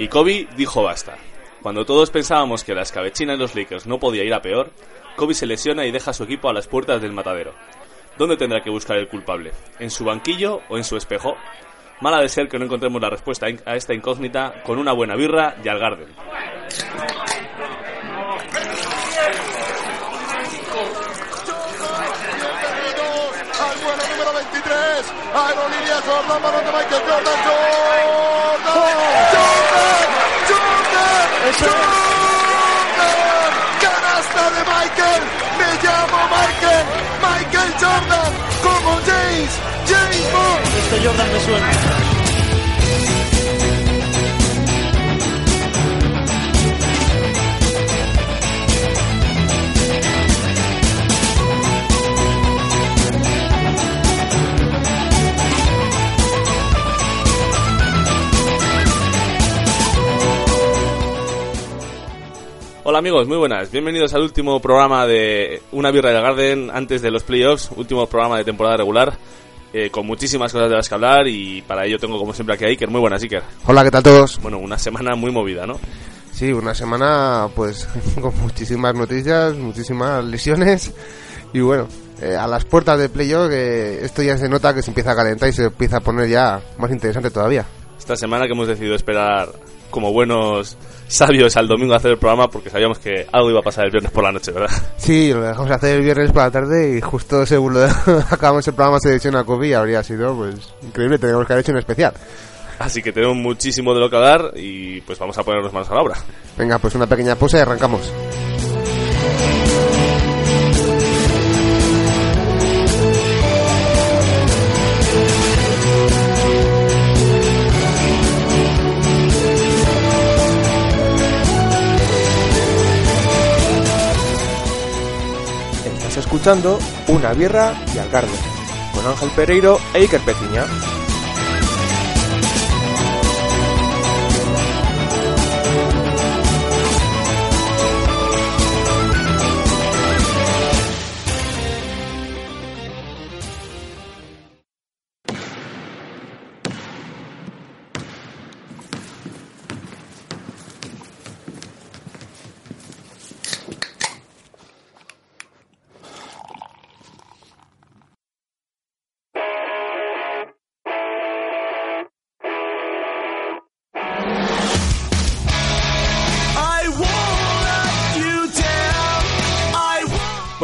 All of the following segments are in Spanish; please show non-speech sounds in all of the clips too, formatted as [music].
Y Kobe dijo basta. Cuando todos pensábamos que la escabechina de los Lakers no podía ir a peor, Kobe se lesiona y deja a su equipo a las puertas del matadero. ¿Dónde tendrá que buscar el culpable? ¿En su banquillo o en su espejo? Mala de ser que no encontremos la respuesta a esta incógnita con una buena birra y al Garden. al vuelo número 23. Aerolínea Jordan, balón de Michael. Jordan. Jordan. Canasta de Michael. Me llamo Michael. Michael Jordan. Como James. James Bond. Este Jordan me suena. Hola amigos, muy buenas. Bienvenidos al último programa de Una Birra del Garden antes de los playoffs, último programa de temporada regular, eh, con muchísimas cosas de las que hablar y para ello tengo como siempre aquí a Iker. Muy buenas, Iker. Hola, ¿qué tal todos? Bueno, una semana muy movida, ¿no? Sí, una semana pues [laughs] con muchísimas noticias, muchísimas lesiones y bueno, eh, a las puertas de playoff que esto ya se nota que se empieza a calentar y se empieza a poner ya más interesante todavía. Esta semana que hemos decidido esperar como buenos sabios al domingo a hacer el programa porque sabíamos que algo iba a pasar el viernes por la noche, ¿verdad? Sí, lo dejamos hacer el viernes por la tarde y justo según lo [laughs] acabamos el programa se lesiona Kobe y habría sido pues increíble, tenemos que haber hecho un especial. Así que tenemos muchísimo de lo que hablar y pues vamos a ponernos manos a la obra. Venga, pues una pequeña pausa y arrancamos. Escuchando Una Birra y Algarve con Ángel Pereiro e Iker Petiña.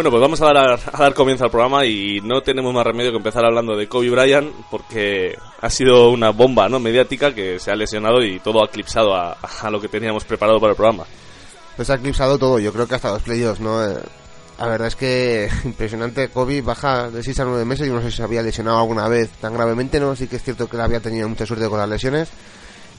Bueno, pues vamos a dar, a dar comienzo al programa y no tenemos más remedio que empezar hablando de Kobe Bryant porque ha sido una bomba no mediática que se ha lesionado y todo ha eclipsado a, lo que teníamos preparado para el programa. Pues ha eclipsado todo, yo creo que hasta los playoffs, ¿no? Eh, la verdad es que [laughs] impresionante, Kobe baja de 6 a 9 meses, yo no sé si se había lesionado alguna vez tan gravemente, ¿no? Sí que es cierto que había tenido mucha suerte con las lesiones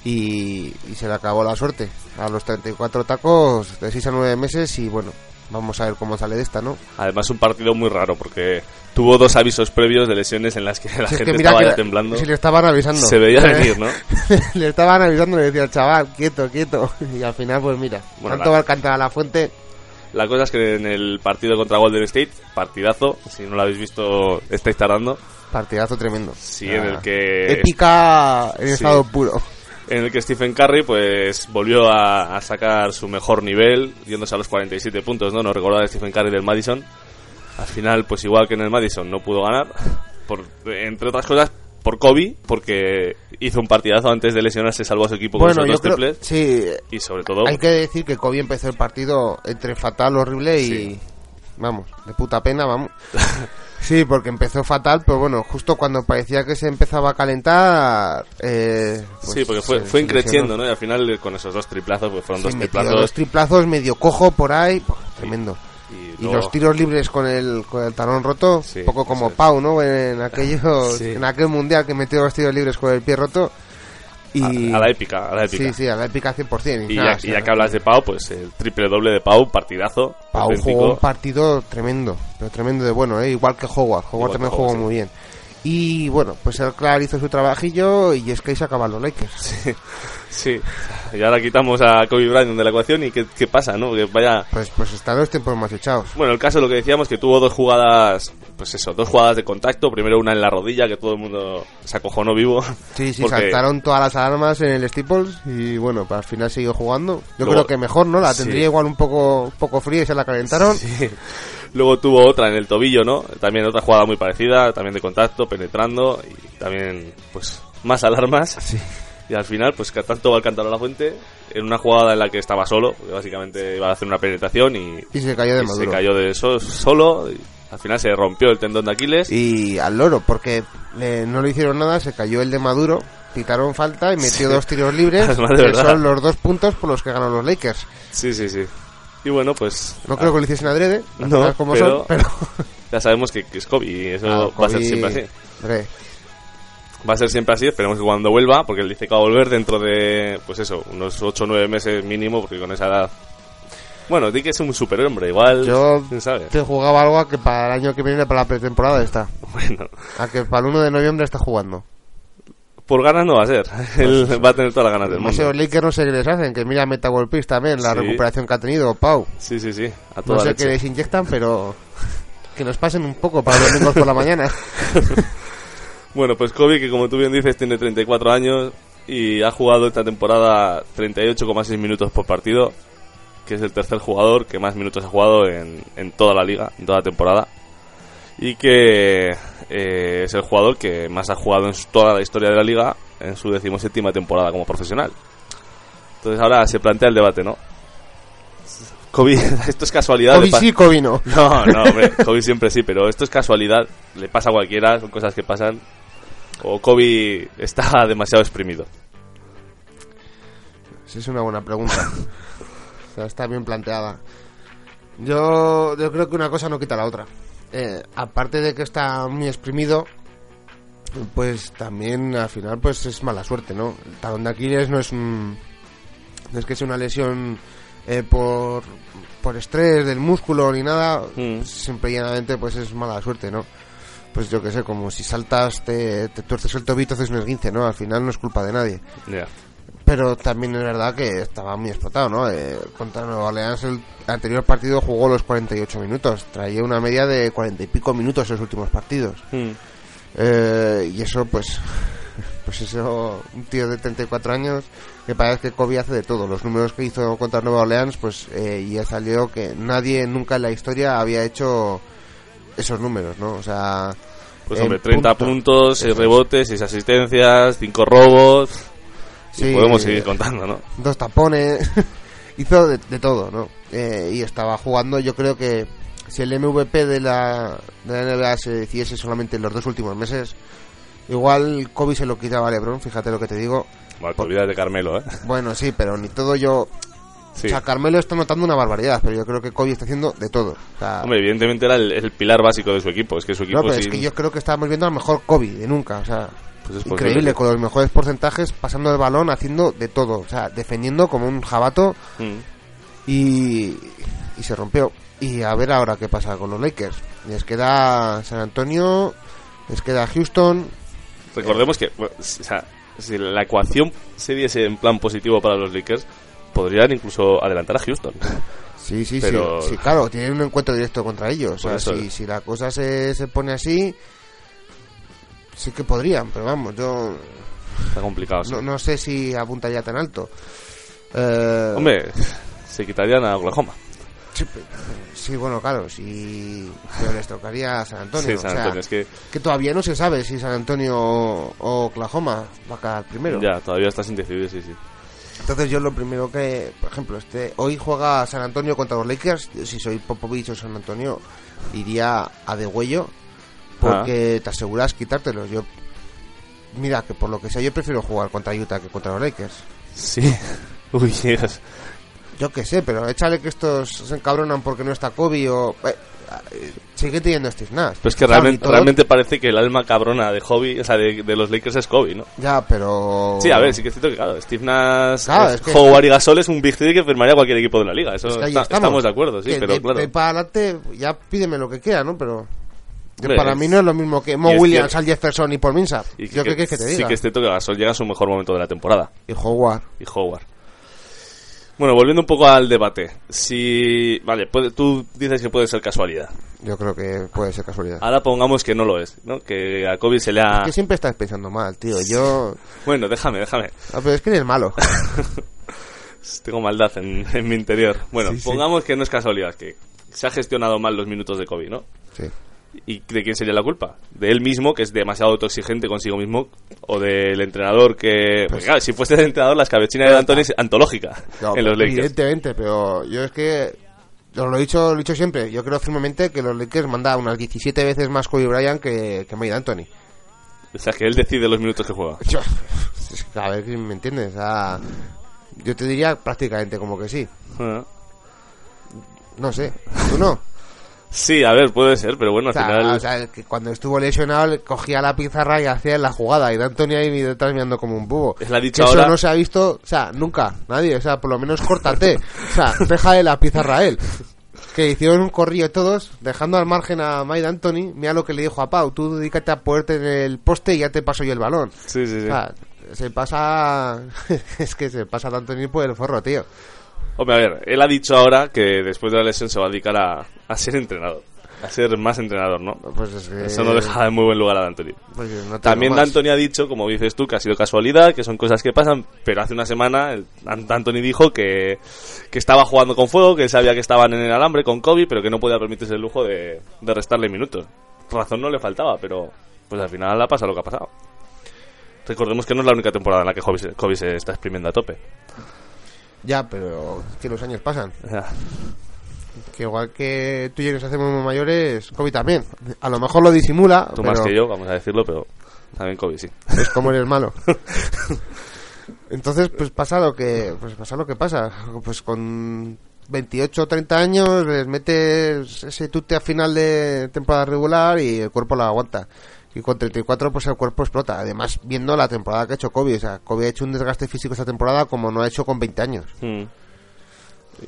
y, y se le acabó la suerte. A los 34 tacos de 6 a 9 meses y bueno, vamos a ver cómo sale de esta, ¿no? Además un partido muy raro porque tuvo dos avisos previos de lesiones en las que [laughs] la Si es gente que estaba que ya temblando. Si le estaban avisando. Se veía [laughs] venir, ¿no? le estaban avisando y le decía al chaval, quieto, quieto. [laughs] Y al final, pues mira, Bueno, tanto va a cantar a la fuente. La cosa es que en el partido contra Golden State, partidazo, si no lo habéis visto, estáis tardando. Partidazo tremendo. Sí, en el Ah, que Épica en Sí. estado puro. En el que Stephen Curry pues volvió a, a sacar su mejor nivel, yéndose a los 47 puntos, ¿no? Nos recordaba de Stephen Curry del Madison. Al final, pues igual que en el Madison, no pudo ganar, por, entre otras cosas, por Kobe, porque hizo un partidazo antes de lesionarse, salvó a su equipo con Bueno, esos yo dos creo, triples. sí, Y sobre todo, hay que decir que Kobe empezó el partido entre fatal, horrible y... Sí. Vamos, de puta pena, vamos. [laughs] Sí, porque empezó fatal, pero bueno, justo cuando parecía que se empezaba a calentar... Eh, pues sí, porque fue, se- fue se increciendo. ¿no? Y al final, con esos dos triplazos, pues fueron Sí, dos triplazos. dos triplazos medio cojo por ahí, tremendo. Y, Y luego- los tiros libres con el, con el talón roto, Sí, un poco como es. Pau, ¿no? En, aquello, [laughs] Sí. en aquel mundial que metió los tiros libres con el pie roto. Y... a, a la épica, a la épica. Sí, sí, a la épica 100%. Y, nada, ya, y ya que hablas de Pau, pues el triple doble de Pau, partidazo. Pau auténtico. jugó un partido tremendo, pero tremendo de bueno, ¿eh? igual que Howard. Howard Igual también jugó sí. muy bien. Y bueno, pues el Clark hizo su trabajillo y es que ahí se acaban los Lakers. Sí, y ahora quitamos a Kobe Bryant de la ecuación y ¿qué, qué pasa, no? Que vaya... Pues, pues están los tiempos más echados. Bueno, el caso lo que decíamos, que tuvo dos jugadas, pues eso, dos jugadas de contacto. Primero una en la rodilla, que todo el mundo se acojonó vivo. Sí, sí, [laughs] Porque- saltaron todas las alarmas en el Steeples y bueno, pues al final siguió jugando. Yo Luego- creo que mejor, ¿no? La Sí. tendría igual un poco, un poco fría y se la calentaron. Sí. Luego tuvo otra en el tobillo, ¿no? También otra jugada muy parecida, también de contacto, penetrando y también, pues, más alarmas. Y al final, pues, que tanto va al cantar a la fuente en una jugada en la que estaba solo, básicamente iba a hacer una penetración y, Y se cayó de y se cayó de eso solo. Y al final se rompió el tendón de Aquiles. Y al loro, porque le- no le hicieron nada, se cayó el de Maduro, pitaron falta y metió Sí. dos tiros libres, [laughs] que son los dos puntos por los que ganan los Lakers. Sí, sí, sí. Y bueno, pues. No creo que lo hiciesen adrede, No, como pero- son, pero... [laughs] Ya sabemos que, que es Kobe y eso Ah, va a ser Kobe- siempre así. Hombre, Va a ser siempre así, esperemos que cuando vuelva, porque él dice que va a volver dentro de, pues eso, unos 8 o 9 meses mínimo, porque con esa edad... Bueno, di que es un superhombre, igual, Yo quién sabe. te jugaba algo a que para el año que viene, para la pretemporada está. [laughs] Bueno, A que para el 1 de noviembre está jugando. por ganas no va a ser, [laughs] él va a tener todas las ganas del No sé, mundo. los Lakers no sé qué les hacen, que mira Meta World Peace también, la Sí. recuperación que ha tenido, Pau. Sí, sí, sí, a No toda sé leche. qué les inyectan, pero que nos pasen un poco para los domingos por la mañana. [laughs] Bueno, pues Kobe, que como tú bien dices, tiene 34 años y ha jugado esta temporada 38,6 minutos por partido, que es el tercer jugador que más minutos ha jugado en, en toda la liga, en toda la temporada. Y que eh, es el jugador que más ha jugado en toda la historia de la liga en su decimoséptima temporada como profesional. Entonces ahora se plantea el debate, ¿no? Kobe, [laughs] esto es casualidad. Kobe sí, Kobe no. no, no, hombre, Kobe siempre sí, pero esto es casualidad, le pasa a cualquiera, son cosas que pasan. O Kobe está [laughs] demasiado exprimido. Es una buena pregunta. [laughs] o sea, está bien planteada. Yo, yo creo que una cosa no quita la otra. Eh, aparte de que está muy exprimido, pues también al final pues es mala suerte, ¿no? El talón de Aquiles no es un, no es que sea una lesión eh, por, por estrés del músculo ni nada, Mm. simple y llanamente pues es mala suerte, ¿no? Pues yo que sé, como si saltas, te, te tuerces el tobillo, haces un esguince, ¿no? Al final no es culpa de nadie. Pero también es verdad que estaba muy explotado, ¿no? Eh, contra Nueva Orleans el anterior partido jugó los 48 minutos. Traía una media de 40 y pico minutos en los últimos partidos. Mm. Eh, y eso, pues... [laughs] Pues eso, un tío de 34 años que parece que Kobe hace de todo. Los números que hizo contra Nueva Orleans, pues eh, ya salió que nadie nunca en la historia había hecho esos números, ¿no? O sea... Pues hombre, 30 puntos. puntos, 6 Eso es. rebotes, 6 asistencias, 5 robos. Sí, y podemos seguir contando, ¿no? dos tapones, [laughs] hizo de, de todo, ¿no? Eh, y estaba jugando, yo creo que si el MVP de la, de la NBA se decidiese solamente en los dos últimos meses, igual Kobe se lo quitaba a LeBron, fíjate lo que te digo. Bueno, te olvidas de Carmelo, ¿eh? Bueno, sí, pero ni todo yo... Sí. O sea, Carmelo está notando una barbaridad, pero yo creo que Kobe está haciendo de todo. O sea, Hombre, evidentemente era el, el pilar básico de su equipo. Es que su equipo no, pero es sin- que yo creo que estábamos viendo al mejor Kobe de nunca, o sea... pues es Increíble, con los mejores porcentajes, pasando el balón, haciendo de todo. O sea, defendiendo como un jabato Mm. y, y se rompió. Y a ver ahora qué pasa con los Lakers. Les queda San Antonio, les queda Houston. Recordemos que, bueno, o sea, si la ecuación se diese en plan positivo para los Lakers, podrían incluso adelantar a Houston. Sí, sí, Pero- sí, sí, claro, tienen un encuentro directo contra ellos. O sea, si, si la cosa se, se pone así, sí que podrían, pero vamos, yo Está complicado. sí. no, no sé si apuntaría tan alto. Eh, Hombre, se quitarían a Oklahoma. sí, sí, bueno, claro, si pero les tocaría a San Antonio. Sí, o San sea, Antonio. Es que que todavía no se sabe si San Antonio o, Oklahoma va a quedar primero. ya, todavía está sin decidir, sí, sí. Entonces yo lo primero que, por ejemplo, este hoy juega San Antonio contra los Lakers. Si soy Popovich o San Antonio, iría a de huello porque te aseguras quitártelos. Yo mira que por lo que sea yo prefiero jugar contra Utah que contra los Lakers. Sí. [laughs] Uy, Dios. Yo qué sé, pero échale que estos se encabronan porque no está Kobe o... eh, sigue teniendo Steve Nash. Pues que O sea, realmente, todo- realmente parece que el alma cabrona de Hobby, o sea, de, de los Lakers es Kobe, ¿no? Ya, pero... Sí, a ver, sí que es cierto que, claro, Steve Nash, Claro, es es que- Howard y Gasol es un Big Three que firmaría cualquier equipo de la liga. Eso Es que está- estamos. estamos de acuerdo, sí, Que pero de- claro. de para adelante, ya pídeme lo que quiera, ¿no? Pero... Hombre, para es- mí no es lo mismo que Mo es Williams. Al Jefferson y Paul Millsap. Y Yo qué quieres que te Sí diga. que es cierto que Gasol llega a su mejor momento de la temporada. Y Howard. y Howard. Bueno, volviendo un poco al debate. Si. Vale, puede- tú dices que puede ser casualidad. Yo creo que puede ser casualidad. Ahora pongamos que no lo es, ¿no? Que a Kobe se le ha. Que siempre estás pensando mal, tío. Yo... [laughs] Bueno, déjame, déjame. Ah, pero es que eres malo. [laughs] Tengo maldad en, en mi interior. Bueno, Sí, sí. pongamos que no es casualidad, que se ha gestionado mal los minutos de Kobe, ¿no? Sí. ¿Y de quién sería la culpa? ¿De él mismo, que es demasiado autoexigente consigo mismo? ¿O del entrenador que.? Porque, claro, si fuese el entrenador, la escabechina de Anthony es antológica No, [laughs] en los Lakers. Evidentemente, pero yo es que lo he dicho, lo he dicho siempre. Yo creo firmemente que los Lakers mandan unas 17 veces más Kobe Bryant que, que Mike Anthony. O sea, que él decide los minutos que juega. [laughs] Yo- a ver si me entiendes. Sea, yo te diría prácticamente como que sí. Ah. No sé, tú no. Sí, a ver, puede ser, pero bueno, O al sea, final. o sea, que cuando estuvo lesionado le cogía la pizarra y hacía la jugada. Y de Anthony ahí detrás mirando como un bubo. Es la dicha eso no se ha visto, o sea, nunca, nadie. O sea, por lo menos córtate. O sea, [laughs] déjale la pizarra a él. Que hicieron un corrillo todos, dejando al margen a Mike Anthony. Mira lo que le dijo a Pau: tú dedícate a ponerte en el poste y ya te paso yo el balón. Sí, sí, sí. O sea, se pasa. [laughs] es que se pasa a Anthony por el forro, tío. Hombre, a ver, él ha dicho ahora que después de la lesión se va a dedicar a, a ser entrenador. A ser más entrenador, ¿no? Pues es que. Eso no deja de muy buen lugar a Anthony. pues no También más. Anthony ha dicho, como dices tú, que ha sido casualidad, que son cosas que pasan, pero hace una semana el- Anthony dijo que, que estaba jugando con fuego, que sabía que estaban en el alambre con Kobe, pero que no podía permitirse el lujo de, de restarle minutos. Razón no le faltaba, pero pues al final ha pasado lo que ha pasado. Recordemos que no es la única temporada en la que Kobe se, Kobe se está exprimiendo a tope. Ya, pero que los años pasan. Que igual que tú y yo nos hacemos muy mayores, Kobe también. A lo mejor lo disimula, tú pero más que yo, vamos a decirlo, pero también Kobe sí. es como eres malo. [laughs] Entonces, pues pasa lo que pues pasa lo que pasa. Pues con 28 o 30 años les metes ese tute a final de temporada regular y el cuerpo lo aguanta. Y con 34 pues el cuerpo explota. Además, viendo la temporada que ha hecho Kobe, o sea, Kobe ha hecho un desgaste físico esta temporada como no ha hecho con 20 años. Mm.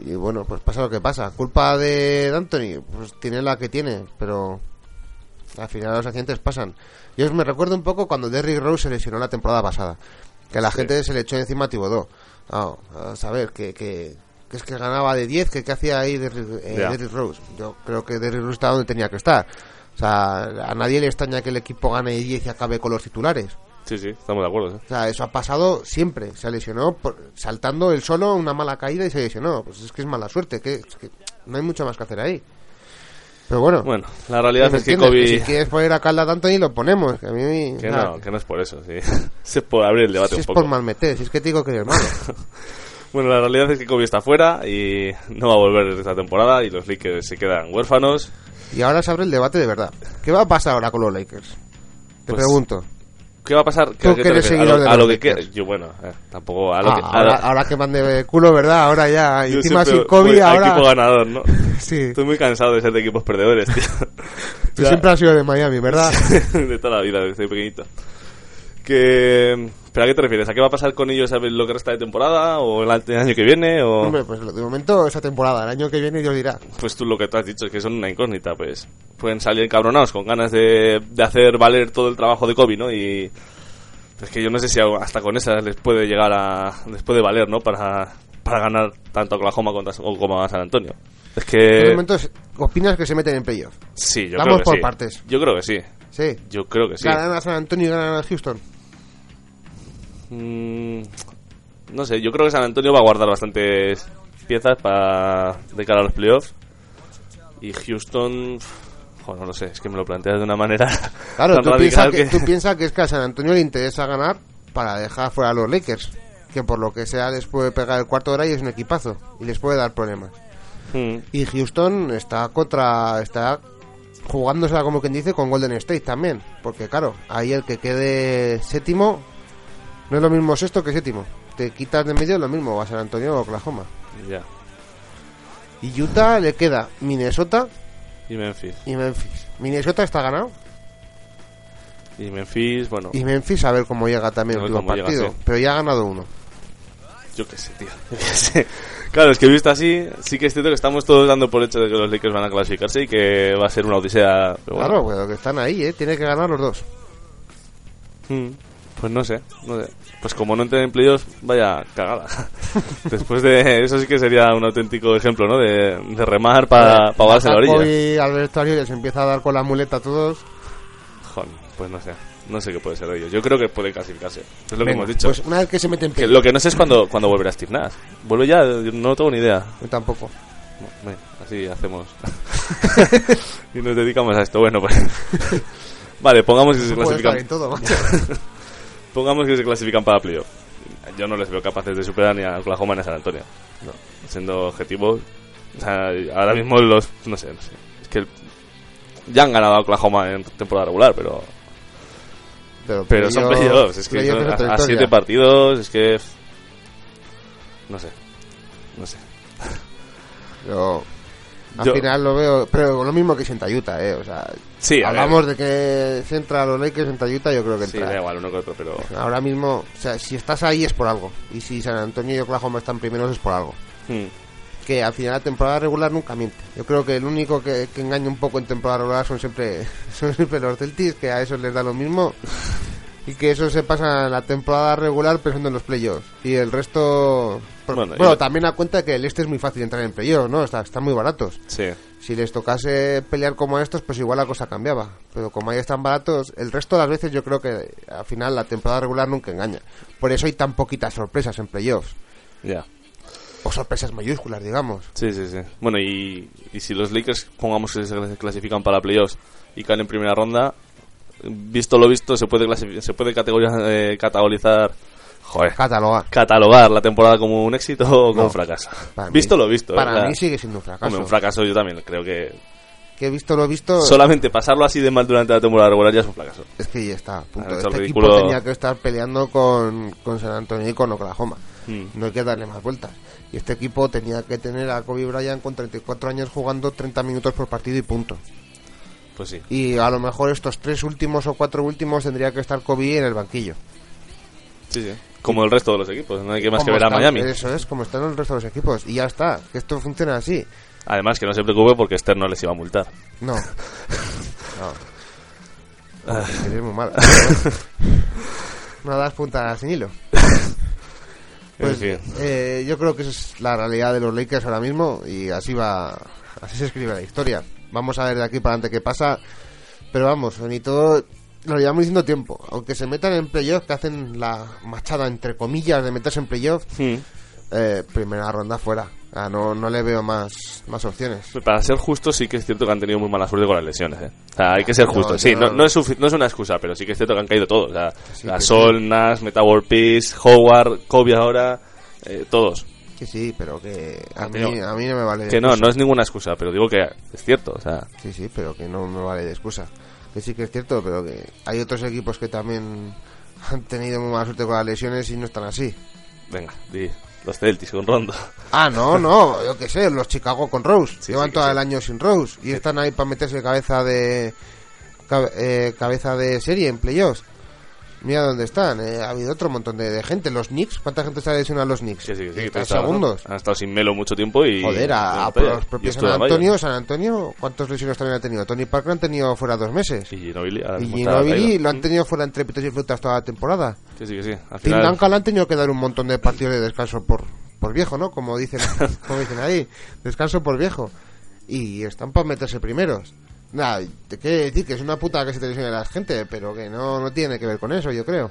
Y bueno, pues pasa lo que pasa. Culpa de Anthony, pues tiene la que tiene, pero al final los accidentes pasan. Yo me recuerdo un poco cuando Derrick Rose se lesionó la temporada pasada, que la gente se le echó encima a Thibodeau. Ah, a saber, que, que, que es que ganaba de 10, que qué hacía ahí Derrick, eh. Derrick Rose. Yo creo que Derrick Rose está donde tenía que estar. O sea, a nadie le extraña que el equipo gane de 10 y acabe con los titulares. Sí, sí, estamos de acuerdo. ¿eh? O sea, eso ha pasado siempre. Se lesionó por- saltando él solo, una mala caída y se lesionó. Pues es que es mala suerte, que, es que no hay mucho más que hacer ahí. Pero bueno, Bueno, la realidad ¿me es que? Kobe... si quieres poner a Calda tanto y lo ponemos. Que a mí, Que no, que no es por eso, sí. [laughs] Se puede abrir el debate si un es poco. por mal meter, si es que te digo que eres malo. [laughs] Bueno, la realidad es que Kobe está fuera y no va a volver esta temporada y los Lakers se quedan huérfanos. Y ahora se abre el debate de verdad. ¿Qué va a pasar ahora con los Lakers? Te Pues, pregunto. ¿Qué va a pasar? Tú ¿A qué que eres seguidor a lo, de a lo que queda. Yo, bueno, eh, tampoco. A lo Ah, que, a ahora, lo- ahora que van de culo, ¿verdad? Ahora ya, [laughs] yo encima sin Kobe, a ahora... equipo ganador, ¿no? [laughs] Sí, Estoy muy cansado de ser de equipos perdedores, tío. [laughs] tú Ya- siempre has sido de Miami, ¿verdad? de toda la vida, desde pequeñito. Que... ¿Pero a qué te refieres? ¿A qué va a pasar con ellos ¿sabes, lo que resta de temporada? ¿O el año que viene? ¿O...? Hombre, pues de momento esa temporada, el año que viene Dios dirá. Pues tú lo que tú has dicho es que son una incógnita, pues pueden salir cabronados con ganas de, de hacer valer todo el trabajo de Kobe, ¿no? Y es que yo no sé si hasta con esas les puede llegar a les puede valer, ¿no? Para, para ganar tanto a Oklahoma contra, como a San Antonio. Es que momento, ¿opinas que se meten en playoff? sí, yo Vamos creo que por sí. partes. Yo creo que sí. Sí. Yo creo que sí. Ganan a San Antonio y ganan a Houston. Mm, no sé, yo creo que San Antonio va a guardar bastantes piezas para de cara a los playoffs. Y Houston, joder, no lo sé, es que me lo planteas de una manera [laughs] Claro, tan tú piensas que, tú piensas que es que a San Antonio le interesa ganar para dejar fuera a los Lakers. Que por lo que sea les puede pegar el cuarto de hora y es un equipazo. Y les puede dar problemas. Mm, Y Houston está contra. Está jugándosela como quien dice con Golden State también. Porque claro, ahí el que quede séptimo no es lo mismo sexto que séptimo. Te quitas de medio lo mismo, o a San Antonio o Oklahoma. ya. Y Utah le queda Minnesota Y Memphis. y Memphis. Minnesota está ganado. Y Memphis, bueno, Y Memphis a ver cómo llega también el último llega, partido. sí. Pero ya ha ganado uno. yo qué sé, tío. [laughs] Yo qué sé. Claro, es que visto así, sí que es cierto que estamos todos dando por hecho de que los Lakers van a clasificarse y que va a ser una odisea. Pero bueno. Claro, pero que están ahí, ¿eh? Tiene que ganar los dos. Mm, Pues no sé, no sé. Pues como no entren en playoffs, vaya cagada. [laughs] Después de eso sí que sería un auténtico ejemplo, ¿no? De, de remar para pa la orilla. Kobe al vestuario y les empieza a dar con la muleta a todos. Joder, pues no sé. No sé qué puede ser de ellos. Yo creo que puede clasificarse. Es lo que hemos dicho. Pues una vez que se meten Que lo que no sé es cuando, cuando volverá Steve Nash. ¿Vuelve ya? Yo no tengo ni idea. Yo tampoco. No, bueno, así hacemos. [laughs] y nos dedicamos a esto. Bueno, pues. [laughs] vale, pongamos que se estar en clasifican. todo, macho. Pongamos que se clasifican para playoff. Yo no les veo capaces de superar ni a Oklahoma ni a San Antonio. No. Siendo objetivos. O sea, ahora mismo los. No sé, no sé. Es que. Ya han ganado a Oklahoma en temporada regular, pero. Pero, Pero son playoff- playoffs. Es que otra a, a siete partidos. Es que. No sé. No sé. Yo, al Yo- final lo veo, pero lo mismo que sienta Utah, ¿eh? O sea, Sí, ver. hablamos de que si entra a los Lakers, entra Utah, yo creo que Sí, entra. da igual uno que otro, pero. Ahora mismo, o sea, si estás ahí es por algo. Y si San Antonio y Oklahoma están primeros es por algo. Hmm. Que al final la temporada regular nunca miente. Yo creo que el único que, que engaña un poco en temporada regular son siempre, [laughs] son siempre los Celtics, que a esos les da lo mismo. Y que eso se pasa en la temporada regular pensando en los playoffs. Y el resto... Bueno, también a cuenta que el este es muy fácil entrar en playoffs, ¿no? Está- están muy baratos. Sí. Si les tocase pelear como estos, pues igual la cosa cambiaba. Pero como ahí están baratos, el resto de las veces yo creo que al final la temporada regular nunca engaña. Por eso hay tan poquitas sorpresas en playoffs. Ya. O sorpresas mayúsculas, digamos. Sí, sí, sí. Bueno, y, y si los Lakers, pongamos que se clasifican para playoffs y caen en primera ronda, visto lo visto, se puede se puede categorizar, eh, categorizar, joder, Catalogar. catalogar la temporada como un éxito o como No, un fracaso. mí- Visto lo visto. Para sea, mí sigue siendo un fracaso. hombre, un fracaso yo también creo que Que he visto lo visto, solamente pasarlo así de mal durante la temporada regular ya es un fracaso. es que ya está. Punto. Este equipo tenía que estar peleando con, con San Antonio y con Oklahoma. Hmm. No hay que darle más vueltas. Y este equipo tenía que tener a Kobe Bryant con 34 años jugando 30 minutos por partido y punto. Pues sí. Y a lo mejor estos tres últimos o cuatro últimos tendría que estar Kobe en el banquillo. Sí, sí. Como el resto de los equipos, no hay que más que ver a Miami. Eso es, como están el resto de los equipos. Y ya está, que esto funciona así. Además que no se preocupe porque Esther no les iba a multar. No. [laughs] no. Eres muy malo. [laughs] no das punta sin hilo. Pues En fin. eh, yo creo que esa es la realidad de los Lakers ahora mismo y así va, así se escribe la historia. Vamos a ver de aquí para adelante qué pasa, pero vamos, ni todo lo llevamos diciendo tiempo. Aunque se metan en playoff, que hacen la machada entre comillas de meterse en playoff, eh, primera ronda fuera. Ah, no, no le veo más, más opciones. Para ser justos, sí que es cierto que han tenido muy mala suerte con las lesiones. ¿eh? O sea, hay que ser No, yo Sí, no, no- no es, no es una excusa, pero sí que es cierto que han caído todos. O sea, Sí, Gasol, que Nash, Meta World Peace, Howard, Kobe ahora, eh, todos. Que sí, pero que a mí, pero- a mí no me vale de Que no, excusa. no es ninguna excusa, pero digo que es cierto. O sea, Sí, sí, pero que no me vale de excusa. Que sí que es cierto, pero que hay otros equipos que también [laughs] han tenido muy mala suerte con las lesiones y no están así. venga, di, los Celtics con Rondo. Ah, no, [laughs] no, yo qué sé, los Chicago con Rose. Sí, Llevan sí, todo sí. el año sin Rose y están ahí para meterse cabeza de cabe- eh, cabeza de serie en playoffs. Mira dónde están, eh, ha habido otro montón de, de gente. Los Knicks, ¿cuánta gente está lesionada los Knicks? Sí, sí, sí, están está- segundos. Han estado sin Melo mucho tiempo y. Joder, a, a los propios San a. Antonio, San Antonio, ¿cuántas lesiones también ha tenido? Tony Parker han tenido fuera dos meses. Y Ginobili, Y Ginobili lo han tenido fuera entre pitos y frutas toda la temporada. Sí, sí, sí. Al Tim Duncan le han tenido que dar un montón de partidos de descanso por, por viejo, ¿no? Como dicen, [laughs] como dicen ahí, descanso por viejo. Y están para meterse primeros. Nada, te quiero decir que es una puta que se te lesione la gente, pero que no, no tiene que ver con eso, yo creo.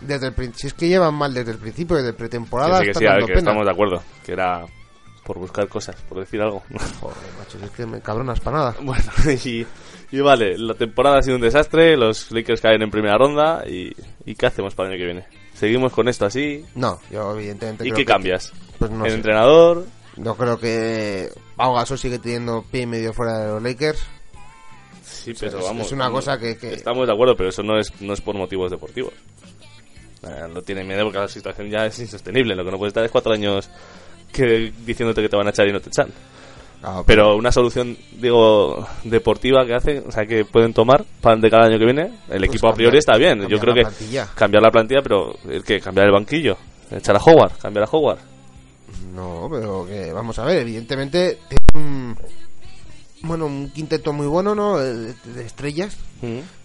Desde el, si es que llevan mal desde el principio, desde pretemporada, que sí, que sí, a ver, que estamos de acuerdo. Que era por buscar cosas, por decir algo. [laughs] Joder, macho, es que me cabronas para nada. Bueno, [laughs] y, y vale, la temporada ha sido un desastre, los Lakers caen en primera ronda y, y ¿qué hacemos para el año que viene? ¿Seguimos con esto así? No, yo evidentemente ¿Y creo qué que- cambias? Pues no ¿El sé. entrenador? Yo creo que Pau Gasol sigue teniendo pie y medio fuera de los Lakers. Sí, sea, pero es- vamos. es una cosa que- que- Estamos de acuerdo, pero eso no es, no es por motivos deportivos. No tiene miedo porque la situación ya es insostenible. Lo que no puedes estar es cuatro años que, diciéndote que te van a echar y no te echan. Claro, Pero una solución, digo, deportiva que hacen, o sea, que pueden tomar para de cada año que viene, el equipo a priori está bien. Yo cambiar creo la que plantilla. cambiar la plantilla, pero el que cambiar el banquillo, echar a Howard, cambiar a Howard. No, pero que vamos a ver, evidentemente tiene un, bueno, un quinteto muy bueno, ¿no? De, de estrellas,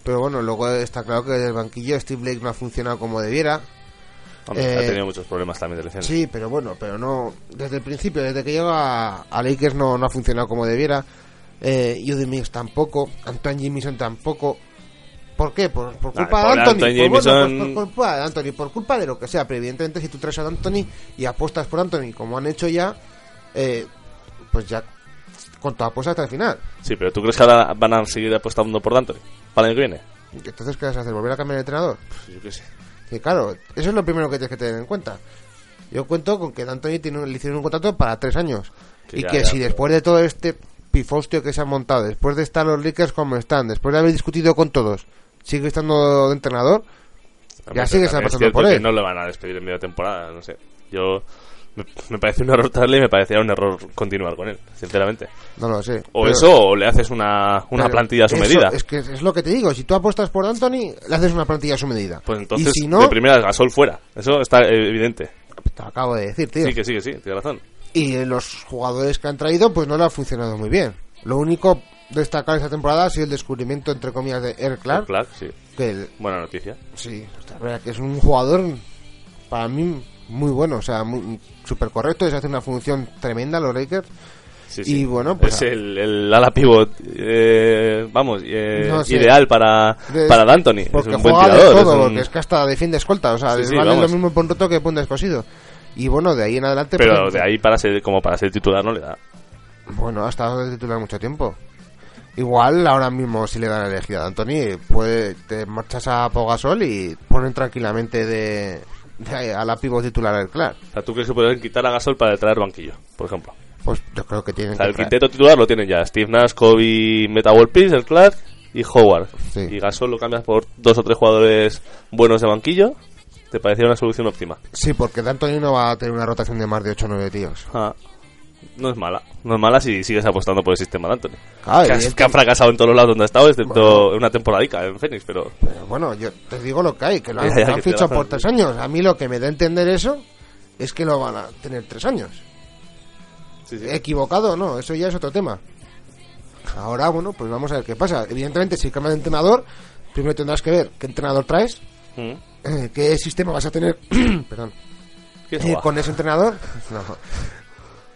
pero bueno, luego está claro que el banquillo Steve Blake no ha funcionado como debiera. Hombre, Eh, ha tenido muchos problemas también de lesiones. Sí, pero bueno, pero no desde el principio, desde que llega a, Lakers no, no ha funcionado como debiera. Eh, Mix tampoco, Antoine Jamison tampoco. ¿Por qué? Por, por culpa por de Anthony. Anthony Pues bueno, Jamison- pues por culpa de Anthony, por culpa de lo que sea. Pero evidentemente, si tú traes a Anthony y apuestas por Anthony, como han hecho ya, eh, pues ya con tu apuesta hasta el final. Sí, pero ¿tú crees que ahora van a seguir apostando por D'Antoni para el año que viene? Entonces, ¿qué vas a hacer? ¿Volver a cambiar de entrenador? Pues yo qué sé. Que claro, eso es lo primero que tienes que tener en cuenta. Yo cuento con que D'Antoni tiene, un- le hicieron un contrato para tres años. Que y ya, que ya, si pero- después de todo este pifostio que se han montado, después de estar los Lakers como están, después de haber discutido con todos, sigue estando de entrenador, Ya apostando cierto por que él. no le van a despedir en media temporada, no sé. Yo me, me parece un error traerle y me parecía un error continuar con él, sinceramente. no lo sé. O Pero- eso, o le haces una, una plantilla a su eso, medida. Es que es lo que te digo, si tú apuestas por Anthony, le haces una plantilla a su medida. Pues entonces, y si no, de primera, Gasol fuera. Eso está evidente. te lo acabo de decir, tío. Sí, que sí, que sí, tienes razón. Y los jugadores que han traído, pues no le ha funcionado muy bien. Lo único destacar esta temporada ha sido el descubrimiento, entre comillas, de Eric Clark. Clark, sí. Que el- Buena noticia. Sí, la verdad que es un jugador para mí muy bueno, o sea, muy, súper correcto, se hace una función tremenda los Lakers. Sí, Y bueno, pues es el, el ala pivot, eh, vamos, eh, No ideal para, De- para D'Antoni. Es Porque un buen juega de tirador. todo, es un- porque es que hasta defiende escolta, o sea, les vale lo mismo por un roto que por un descosido. Y bueno, de ahí en adelante... Pero pues, de ahí para ser, como para ser titular no le da. Bueno, ha estado de titular mucho tiempo. Igual ahora mismo si le dan elegida a Anthony, puede, te marchas a Pogasol y ponen tranquilamente de a la pivot titular al Clark. O sea, ¿tú crees que pueden quitar a Gasol para traer banquillo, por ejemplo? Pues yo creo que tienen O sea, que el traer- quinteto titular lo tienen ya. Steve Nash, Kobe, Meta World Peace, el Clark y Howard. Sí. Y Gasol lo cambias por dos o tres jugadores buenos de banquillo. ¿Te parecía una solución óptima? Sí, porque D'Antoni no va a tener una rotación de más de 8 o 9 tíos. Ah, no es mala. No es mala si sigues apostando por el sistema de Anthony. Que, has- que ha fracasado en todos los lados donde ha estado, excepto Bueno. una temporadica en Phoenix, pero... Pero bueno, yo te digo lo que hay, que lo han, Ya, ya, lo han fichado por tres años. A mí lo que me da a entender eso es que lo van a tener tres años. Sí, sí. Equivocado, no, eso ya es otro tema. Ahora, bueno, pues vamos a ver qué pasa. Evidentemente, si cambias de entrenador, primero tendrás que ver qué entrenador traes, Mm. eh, qué sistema vas a tener [clears throat] perdón, ¿Qué eh, con ese entrenador. [laughs] No.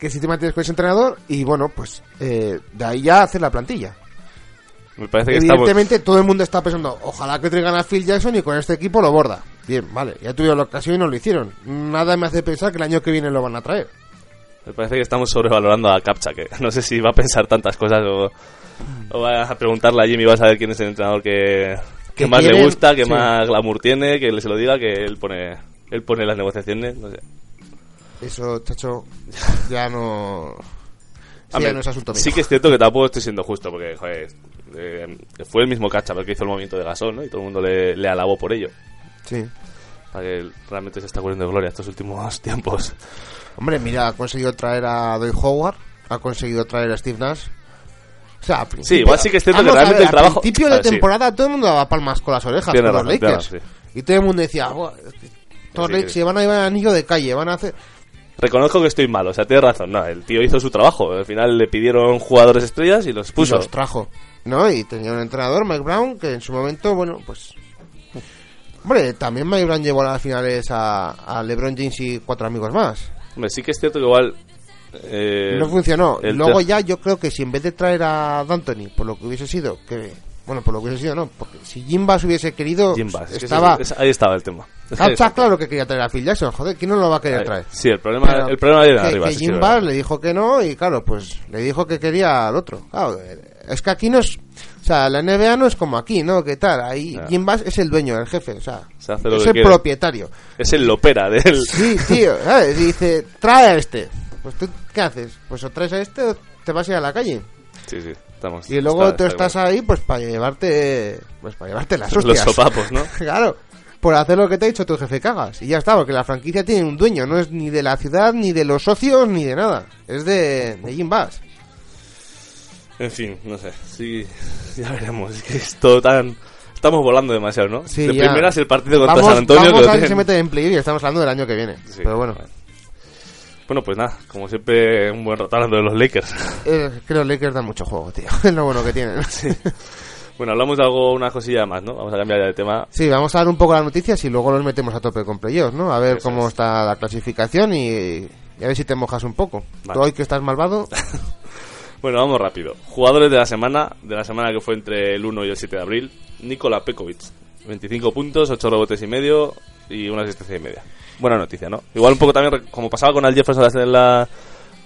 ¿Qué sistema tienes con ese entrenador? Y bueno, pues eh, de ahí ya hacer la plantilla. Me parece que estamos... Evidentemente, todo el mundo está pensando, ojalá que traigan a Phil Jackson y con este equipo lo borda. Bien, vale, ya tuvieron la ocasión y no lo hicieron. Nada me hace pensar que el año que viene lo van a traer. Me parece que estamos sobrevalorando a Capcha, que [laughs] no sé si va a pensar tantas cosas o, o va a preguntarle a Jimmy, va a saber quién es el entrenador que, que Que más le gusta, que sí. más glamour tiene, que se lo diga, que él pone él pone las negociaciones, no sé. Eso, chacho, ya no... Sí, ya no es asunto mío. sí que es cierto que tampoco estoy siendo justo, porque joder, eh, fue el mismo Capcha el que hizo el movimiento de Gasol, ¿no? Y todo el mundo le, le alabó por ello. Sí. Para que realmente se está cubriendo de gloria estos últimos [laughs] tiempos. Hombre, mira, ha conseguido traer a Doy Howard, ha conseguido traer a Steve Nash. O sea, principio- igual sí que es cierto que realmente ver, el trabajo- Al principio de ver, sí. temporada todo el mundo daba palmas con las orejas con los Lakers. razón, Y todo el mundo decía, "Buah, es que estos Sí, Lakers sí. se van a llevar anillo de calle, van a hacer... Reconozco que estoy mal, o sea, tienes razón, no, el tío hizo su trabajo, al final le pidieron jugadores estrellas y los y puso. los trajo. ¿No? Y tenía un entrenador, Mike Brown, que en su momento, bueno, pues... Hombre, también Mike Brown llevó a las finales a, a LeBron James y cuatro amigos más. Hombre, sí que es cierto que igual... eh, no funcionó. Luego ya yo creo que si en vez de traer a D'Antoni, por lo que hubiese sido, que bueno, por lo que hubiese sido, no, porque si Jim Bass hubiese querido, Jim Bass, estaba... ahí estaba el tema. Capcha, claro que quería traer a Phil Jackson, joder, ¿quién no lo va a querer traer? Sí, el problema, Pero el problema de que, arriba. que sí, Jim Bass le dijo que no y claro, pues le dijo que quería al otro. Claro, es que aquí no es... O sea, la NBA no es como aquí, ¿no? ¿Qué tal? Ahí. Jim Bass es el dueño, el jefe, o sea, Se hace lo es que el quiere. propietario. Es el lopera del... Sí, tío, [laughs] ¿sabes? Y dice, trae a este. Pues tú, ¿qué haces? Pues o traes a este o te vas a ir a la calle. Sí, sí, estamos... Y luego está- tú está estás ahí, pues para llevarte, pues para llevarte las [laughs] Los hostias. sopapos, ¿no? [laughs] claro, por hacer lo que te ha dicho tu jefe cagas. Y ya está, porque la franquicia tiene un dueño, no es ni de la ciudad, ni de los socios, ni de nada. Es de, de Jim Bass. En fin, no sé. Sí, [laughs] ya veremos. Es que es todo tan. Estamos volando demasiado, ¿no? Sí, de ya. primeras el partido contra Vamos, San Antonio. vamos que a se mete en play y estamos hablando del año que viene. Sí, Pero bueno, Bueno, pues nada, como siempre, un buen rato hablando de los Lakers. [laughs] eh, creo que los Lakers dan mucho juego, tío. [laughs] Es lo bueno que tienen. [laughs] bueno, hablamos de algo, una cosilla más, ¿no? Vamos a cambiar ya de tema. Sí, vamos a dar un poco las noticias y luego los metemos a tope con playoffs, ¿no? A ver Eso cómo es. está la clasificación y, y a ver si te mojas un poco. Vale. Tú hoy que estás malvado, Bueno, vamos rápido. Jugadores de la semana, de la semana que fue entre el 1 y el 7 de abril. Nikola Pekovic, 25 puntos, 8 rebotes y medio y una asistencia y media. Buena noticia, ¿no? Igual un poco también, como pasaba con Al Jefferson en la,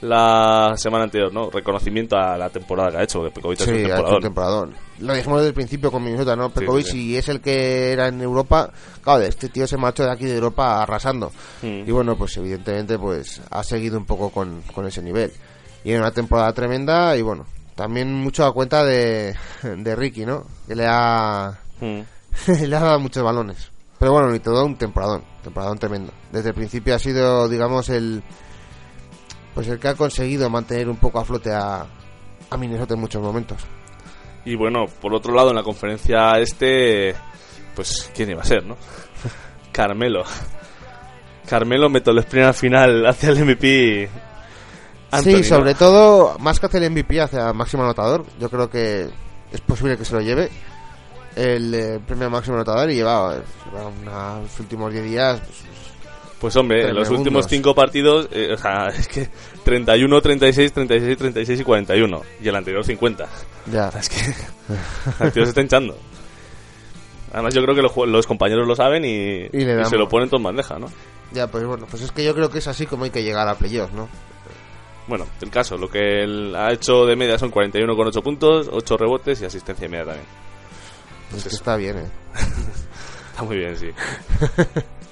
la semana anterior, ¿no? Reconocimiento a la temporada que ha hecho, porque Pekovic sí, ha hecho. Lo dijimos desde el principio con Minnesota, ¿no? Pekovic, sí, sí. si es el que era en Europa, claro, este tío se marchó de aquí de Europa arrasando. Mm. Y bueno, pues evidentemente pues ha seguido un poco con, con ese nivel. Y en una temporada tremenda y bueno, también mucho a cuenta de, de Ricky, ¿no? Que le ha, Mm. [laughs] le ha dado muchos balones. Pero bueno, ni todo un temporadón, temporadón tremendo. Desde el principio ha sido, digamos, el pues el que ha conseguido mantener un poco a flote a, a Minnesota en muchos momentos. Y bueno, por otro lado, en la conferencia este, pues, ¿quién iba a ser, no? [laughs] Carmelo. Carmelo metió el sprint al final hacia el MVP. Anthony, sí, ¿no? sobre todo, más que hacer el MVP hacia máximo anotador, yo creo que es posible que se lo lleve el eh, premio máximo anotador y lleva, lleva una- los últimos 10 días pues, Pues hombre, en los últimos cinco partidos, eh, o sea, [laughs] es que 31, 36, 36, 36 y 41. Y el anterior 50. ya. [laughs] Es que [laughs] el tío se está hinchando. Además yo creo que los, los compañeros lo saben y, se lo ponen todo en bandeja, ¿no? Ya, pues bueno, pues es que yo creo que es así como hay que llegar a playoffs, ¿no? Bueno, el caso, lo que él ha hecho de media son 41,8 puntos, 8 rebotes y asistencia media también. Pues que está bien, ¿eh? [laughs] Está muy bien, sí.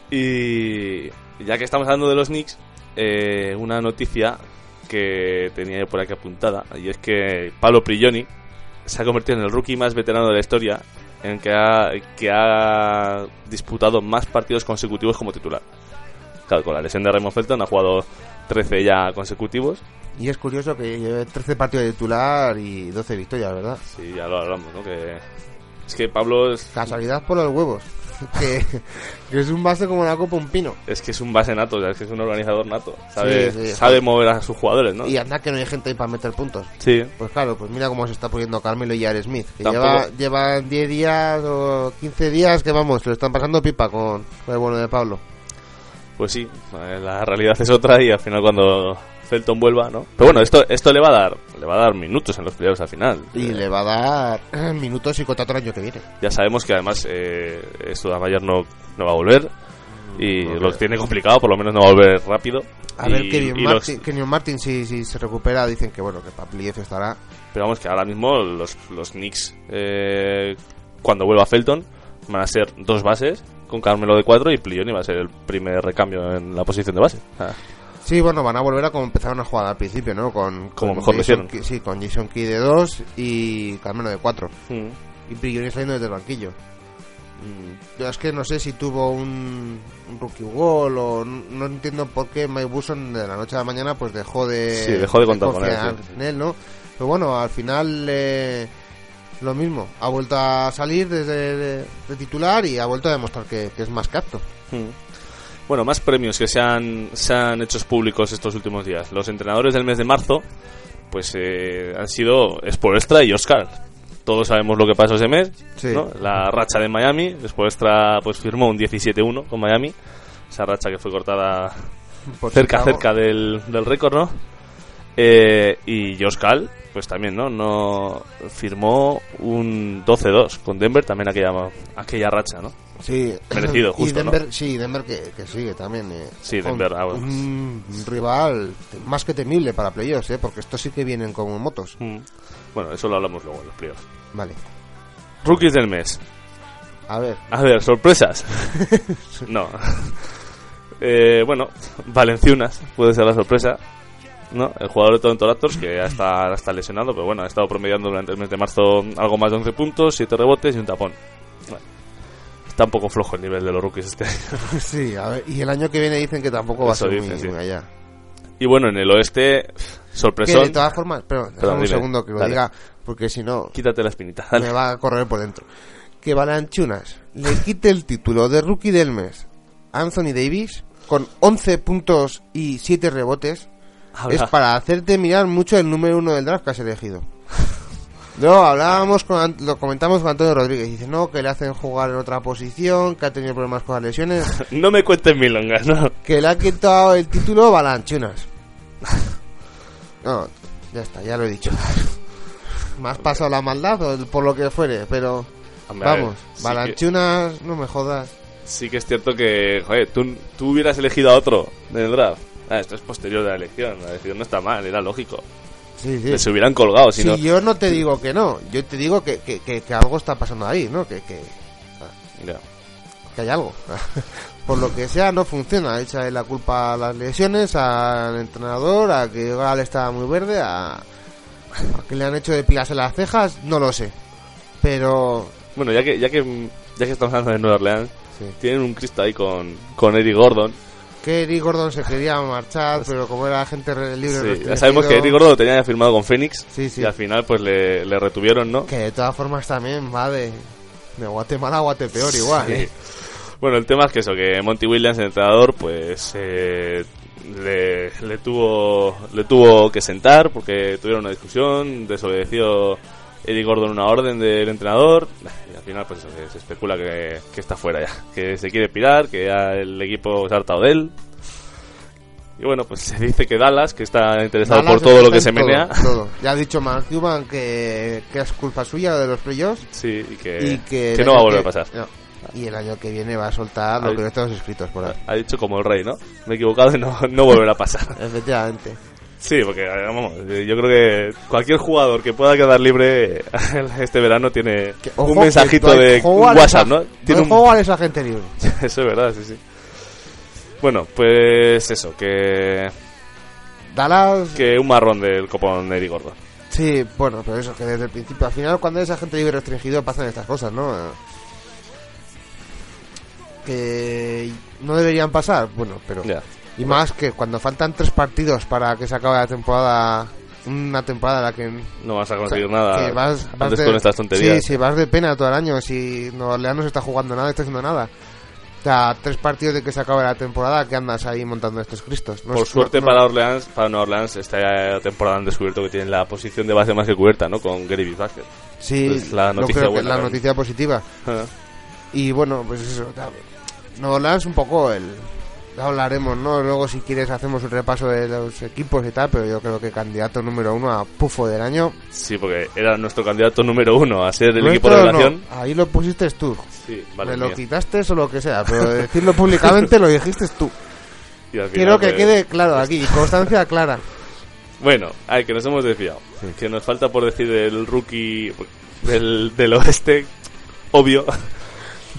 y ya que estamos hablando de los Knicks, eh, una noticia que tenía yo por aquí apuntada, y es que Pablo Prigioni se ha convertido en el rookie más veterano de la historia en que ha, que ha disputado más partidos consecutivos como titular. Claro, con la lesión de Raymond Felton ha jugado 13 ya consecutivos. Y es curioso que lleve 13 partidos de titular y 12 victorias, ¿verdad? Sí, ya lo hablamos, ¿no? Que es que Pablo es, Casualidad por los huevos. que, [laughs] que es un base como la copa un pino. es que es un base nato, o sea, es que es un organizador nato. Sabe, Sí, sí, sabe joder. mover a sus jugadores, ¿no? Y anda que no hay gente ahí para meter puntos. Sí, Pues claro, pues mira cómo se está poniendo Carmelo y Jared Smith. Que lleva, llevan 10 días o 15 días que vamos, se lo están pasando pipa con, con el bueno de Pablo. Pues sí, la realidad es otra y al final cuando Felton vuelva, ¿no? Pero bueno, esto esto le va a dar le va a dar minutos en los playoffs al final. Y Eh, le va a dar minutos y contrato el año que viene. Ya sabemos que además eh, no, no va a volver y No, lo tiene complicado, por lo menos no va a volver rápido. A Y- ver, Kenyon y los- Martin, Kenyon Martin si, si se recupera, dicen que bueno, que playoff estará. pero vamos que ahora mismo los, los Knicks, eh, cuando vuelva Felton, van a ser dos bases con Carmelo de cuatro y Plioni va a ser el primer recambio en la posición de base. Ah, Sí, bueno, van a volver a como empezaron a jugar al principio, ¿no? Con, Como con mejor lo Jason. Key- sí, con Jason Key de 2 y Carmelo de 4. mm. Y Prigioni saliendo desde el banquillo. Mm, Yo es que no sé si tuvo un, un rookie goal o no entiendo por qué Mike Wilson de la noche a la mañana pues dejó de, Sí, dejó de contar con él, sí. en él, ¿no? Pero bueno, al final eh, lo mismo, ha vuelto a salir desde de, de titular y ha vuelto a demostrar que, que es más que apto. Bueno, más premios que se han, se han hecho públicos estos últimos días. Los entrenadores del mes de marzo, pues eh, han sido Spoelstra y Oscar. Todos sabemos lo que pasó ese mes, Sí. ¿no? La racha de Miami. Spoelstra pues firmó un 17-1 con Miami. Esa racha que fue cortada Por cerca, Chicago. cerca del, del récord, ¿no? Eh, y Josh Cal, pues también, ¿no? no Firmó un 12-2 con Denver, también aquella, aquella racha, ¿no? Sí. Merecido, y justo, Denver, Sí, Denver que, que sigue también. eh, Sí, Denver, ah. Un rival más que temible para playoffs, ¿eh? Porque estos sí que vienen como motos. Mm. Bueno, eso lo hablamos luego en los playoffs. Vale. Rookies del mes. A ver. A ver, sorpresas. [laughs] no. Eh, bueno, Valenciunas puede ser la sorpresa. ¿no? El jugador de Toronto Raptors, que ya está, está lesionado, pero bueno, ha estado promediando durante el mes de marzo algo más de 11 puntos, 7 rebotes y un tapón. Bueno, está un poco flojo el nivel de los rookies este año. [laughs] sí, a ver. Y el año que viene dicen que tampoco va a ser dicen, muy, sí. muy allá. Y bueno, en el oeste, Que sorpresón. de todas formas, pero déjame un dime. segundo que lo Dale. diga, porque si no, Quítate la espinita. dale. me va a correr por dentro. Que Balanchunas le quite el título de rookie del mes a Anthony Davis con 11 puntos y 7 rebotes Habla. es para hacerte mirar mucho el número uno del draft que has elegido. [laughs] No, hablábamos con, lo comentamos con Antonio Rodríguez. Dice, no, que le hacen jugar en otra posición, que ha tenido problemas con las lesiones. [laughs] No me cuentes milongas, ¿no? que le ha quitado el título Balanchunas. No, ya está, ya lo he dicho. Me has pasado la maldad o por lo que fuere, pero Hombre, a ver, vamos, sí que- Balanchunas, no me jodas. Sí que es cierto que, joder, tú, tú hubieras elegido a otro en el draft. Ah, esto es posterior de la elección. La elección no está mal, era lógico. Sí, sí. Hubieran colgado, si no. yo no te digo que no, yo te digo que, que, que, que algo está pasando ahí, ¿no? Que, que, que hay algo. [laughs] Por lo que sea, no funciona. Echa la culpa a las lesiones, al entrenador, a que Gal está muy verde, a, a que le han hecho de pilas en las cejas, no lo sé. Pero Bueno, ya que, ya que ya que estamos hablando de Nueva Orleans, Sí. tienen un Cristo ahí con, con Eddie Gordon. Que Eric Gordon se quería marchar, pero como era agente re- libre, Sí, ya sabemos que Eddie Gordon lo tenía ya firmado con Phoenix. Sí, sí. Y al final, pues le, le retuvieron, ¿no? Que de todas formas también va de, de Guatemala a Guatepeor igual. ¿eh? Bueno, el tema es que eso, que Monty Williams, el entrenador, pues eh, le, le tuvo le tuvo que sentar porque tuvieron una discusión, desobedeció Eddie Gordon una orden del entrenador y al final pues eso, se especula que, que está fuera ya, que se quiere pirar, que ya el equipo se ha hartado de él. Y bueno, pues se dice que Dallas, que está interesado Dallas por todo lo que se todo, menea, todo. Ya ha dicho Mark Cuban que, que es culpa suya de los playoffs sí, y que, y que, no va a volver a pasar. no. Y el año que viene va a soltar lo que no estamos escritos por ahí. Ha dicho como el rey, ¿no? Me he equivocado y no, no volverá a pasar. [laughs] Efectivamente. Sí, porque eh, vamos, eh, yo creo que cualquier jugador que pueda quedar libre [laughs] este verano tiene Ojo, un mensajito de WhatsApp, ¿no? Tiene un... juego a esa gente libre. [laughs] Eso es verdad, sí, sí. Bueno, pues eso, que, Dallas, que un marrón del copón de Gordo. sí, bueno, pero eso, que desde el principio, al final, cuando eres agente libre restringido, pasan estas cosas, ¿no? Que no deberían pasar, bueno, pero. Ya. Y más que cuando faltan tres partidos para que se acabe la temporada, una temporada en la que No vas a O sea, conseguir nada que vas- vas antes de- con estas tonterías. Sí, sí, vas de pena todo el año. Si Nueva Orleans no se está jugando nada, está haciendo nada. O sea, tres partidos de que se acabe la temporada, que andas ahí montando estos cristos. No Por es- suerte no- para Orleans, para Nueva Orleans, esta temporada han descubierto que tienen la posición de base más que cubierta, ¿no? Con Gary Basket. Sí, pues la no noticia creo que buena la también. noticia positiva. Y bueno, pues eso. Nueva Orleans un poco el... Ya hablaremos, ¿no? Luego si quieres hacemos un repaso de los equipos y tal, pero yo creo que candidato número uno a Pufo del año. Sí, porque era nuestro candidato número uno a ser el equipo no, revelación. ahí lo pusiste tú. Sí, vale. Me lo mía. quitaste o lo que sea, pero [laughs] decirlo públicamente lo dijiste tú. Final, Quiero que pues, quede claro aquí, [laughs] constancia clara. Bueno, ay, que nos hemos desviado. Que nos falta por decir el rookie del, del oeste, obvio.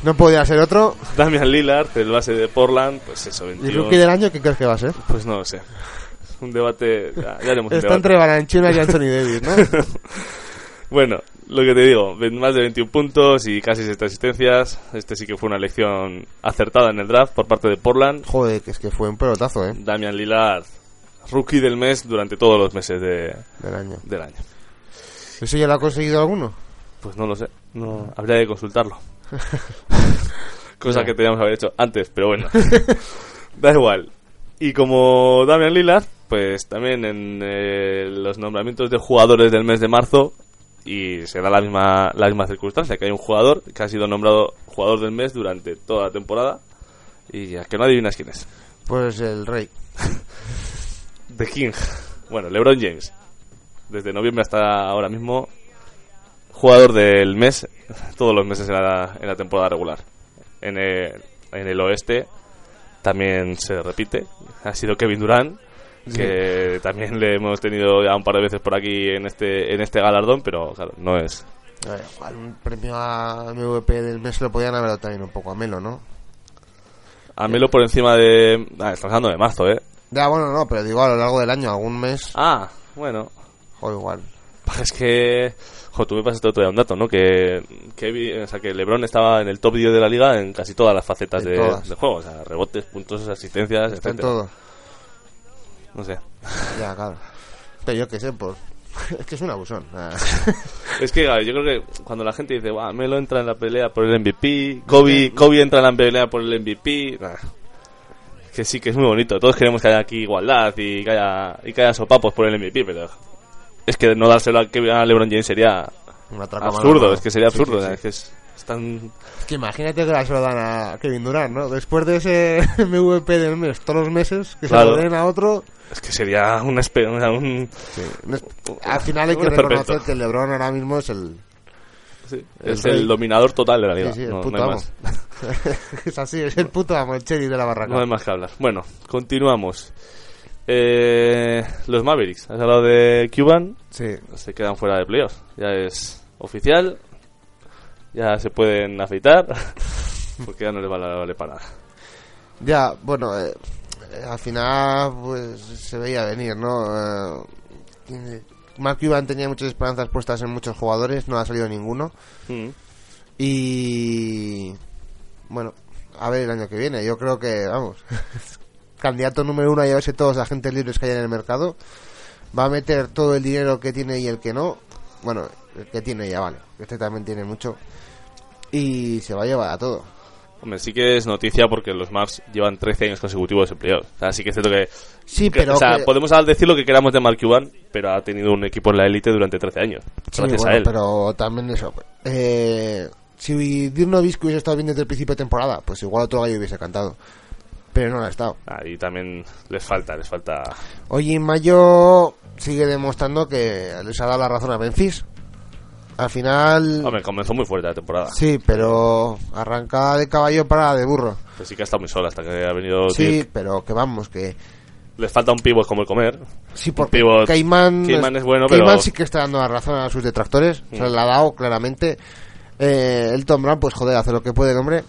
No podía ser otro. Damian Lillard, el base de Portland, pues eso, ¿Y 21. rookie del año qué crees que va a ser? Pues no lo sé. Es un debate. Ya, ya haremos un Está debate. entre Balanchunas y Anthony Davis, ¿no? [laughs] Bueno, lo que te digo, más de 21 puntos y casi 7 asistencias. Este sí que fue una elección acertada en el draft por parte de Portland. Joder, que es que fue un pelotazo, ¿eh? Damian Lillard, rookie del mes durante todos los meses de, Del año. del año. ¿Eso ya lo ha conseguido alguno? Pues no lo sé, no habría que consultarlo. [laughs] Cosa Ya. que teníamos que haber hecho antes, pero bueno. [laughs] da igual. Y como Damian Lillard, pues también en eh, los nombramientos de jugadores del mes de marzo y se da la misma la misma circunstancia, que hay un jugador que ha sido nombrado jugador del mes durante toda la temporada y a que no adivinas quién es. Pues el rey. [laughs] The King. Bueno, LeBron James. Desde noviembre hasta ahora mismo, jugador del mes, [laughs] todos los meses en la, en la temporada regular. En el, en el oeste también se repite. Ha sido Kevin Durant, que también le hemos tenido ya un par de veces por aquí en este, en este galardón, pero claro, no es. Igual un premio a MVP del mes lo podían haber dado también un poco a Melo, ¿no? A Melo por encima de. Ah, estamos hablando de marzo, ¿eh? Ya, bueno, no, pero digo a lo largo del año, algún mes, Ah, bueno, o igual. Es que, jo, tú me pasaste otro día un dato, ¿no? Que, que, o sea, que LeBron estaba en el top 10 de la liga en casi todas las facetas de, juego. O sea, rebotes, puntos, asistencias, Está en todo. no sé. Ya, claro. Pero yo qué sé, pues. [laughs] Es que es un abusón. [laughs] Es que claro, yo creo que cuando la gente dice, "Buah, Melo entra en la pelea por el MVP, Kobe, Kobe entra en la pelea por el MVP, nah. que sí que es muy bonito. Todos queremos que haya aquí igualdad y que haya, y que haya sopapos por el MVP, pero es que no dárselo a, LeBron James sería Un absurdo, es que sería Sí, absurdo, sí, sí. es que es, es tan... Es que imagínate que ahora se lo dan a Kevin Durant, ¿no? Después de ese [laughs] MVP del mes, todos los meses, que Claro. se lo den a otro. Es que sería un, espe- o sea, un- es- Al final hay que Un reconocer esperpento. que LeBron ahora mismo es el. sí, El es rey. el dominador total de la liga. Sí, sí, el no, puto no amo. más. [laughs] es así, es el puto amo, el cherry de la barraca. No hay más que hablar. Bueno, continuamos. Eh, los Mavericks, has hablado de Cuban, Sí. se quedan fuera de playoffs. Ya es oficial, ya se pueden afeitar, [laughs] porque ya no les vale, para nada. Ya, bueno, eh, eh, al final pues se veía venir, ¿no? Eh, Mark Cuban tenía muchas esperanzas puestas en muchos jugadores, no ha salido ninguno. Mm. Y bueno, a ver el año que viene. Yo creo que, vamos, [laughs] candidato número uno a llevarse todos los agentes libres que hay en el mercado. Va a meter todo el dinero que tiene y el que no. Bueno, el que tiene ya vale. Este también tiene mucho. Y se va a llevar a todo. Hombre, sí que es noticia porque los Mavs llevan 13 años consecutivos playoffs. O sea, sí que es cierto que... Sí, que- pero o sea, que- podemos decir lo que queramos de Mark Cuban, pero ha tenido un equipo en la élite durante 13 años. Sí, Gracias bueno, a él. pero también eso. Eh, si Dirk Nowitzki hubiese estado bien desde el principio de temporada, pues igual otro gallo hubiese cantado. Pero no lo ha estado. Ahí también les falta, les falta... Hoy en mayo sigue demostrando que les ha dado la razón a Memphis. Al final, Hombre, comenzó muy fuerte la temporada. sí, pero arrancada de caballo para de burro. Pues sí que ha estado muy sola hasta que ha venido Sí, Dirk. pero que vamos, que Les falta un pivot como el comer. sí, porque pivot- Cayman, Cayman es bueno, Cayman pero- sí que está dando la razón a sus detractores. Se Mm. la ha dado claramente. Eh, el Tom Brown, pues joder, hace lo que puede el hombre.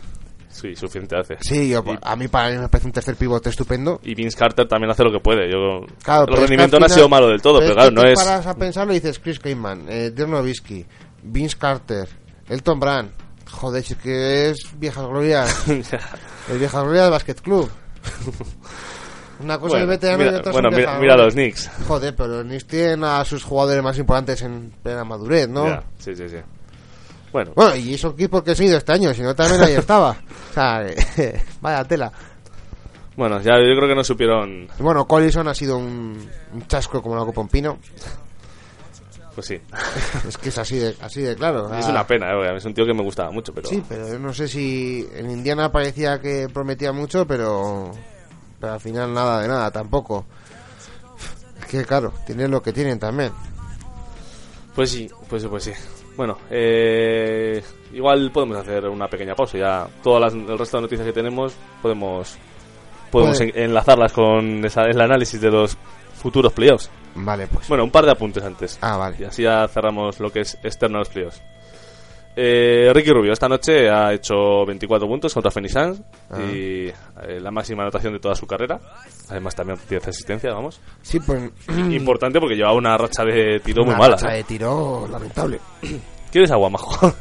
Sí, suficiente hace. Sí, yo, Y- a mí para mí me parece un tercer pivote estupendo. Y Vince Carter también hace lo que puede. Yo, Claro, el pero que rendimiento no ha sido malo del todo, pero, es claro, que no es. paras a pensarlo y dices Chris Kaman, eh, Dirk Nowitzki, Vince Carter, Elton Brand. Joder, si es que es viejas glorias. [laughs] el viejas glorias del Basket Club. [laughs] Una cosa bueno, de veterano y mira, otra bueno, mira, mira los Knicks. Joder, pero los Knicks tienen a sus jugadores más importantes en plena madurez, ¿no? Ya, sí, sí, sí. Bueno, Bueno, y eso aquí porque he seguido este año, si no también ahí estaba. O sea, [laughs] vaya tela. bueno, ya yo creo que no supieron. Bueno, Collison ha sido un, un chasco como la copa un pino. Pues sí. [laughs] Es que es así de, así de claro. es Ah, una pena, eh, es un tío que me gustaba mucho, pero. Sí, pero yo no sé si en Indiana parecía que prometía mucho, pero, pero al final nada de nada tampoco. Es que claro, tienen lo que tienen también. Pues sí, pues sí, pues sí. Bueno, eh, igual podemos hacer una pequeña pausa. Ya todas las, el resto de noticias que tenemos podemos podemos en- enlazarlas con esa- el análisis de los futuros playoffs. Vale, pues. Bueno, un par de apuntes antes. Ah, vale. Y así ya cerramos lo que es externo a los playoffs. Eh, Ricky Rubio esta noche ha hecho 24 puntos contra Phoenix Suns Ah. y eh, la máxima anotación de toda su carrera. Además también 10 asistencias, vamos. Sí, pues. [clears throat] Importante porque lleva una racha de tiro muy una mala. racha ¿eh? de tiro lamentable. [clears throat] ¿Quieres agua, majo?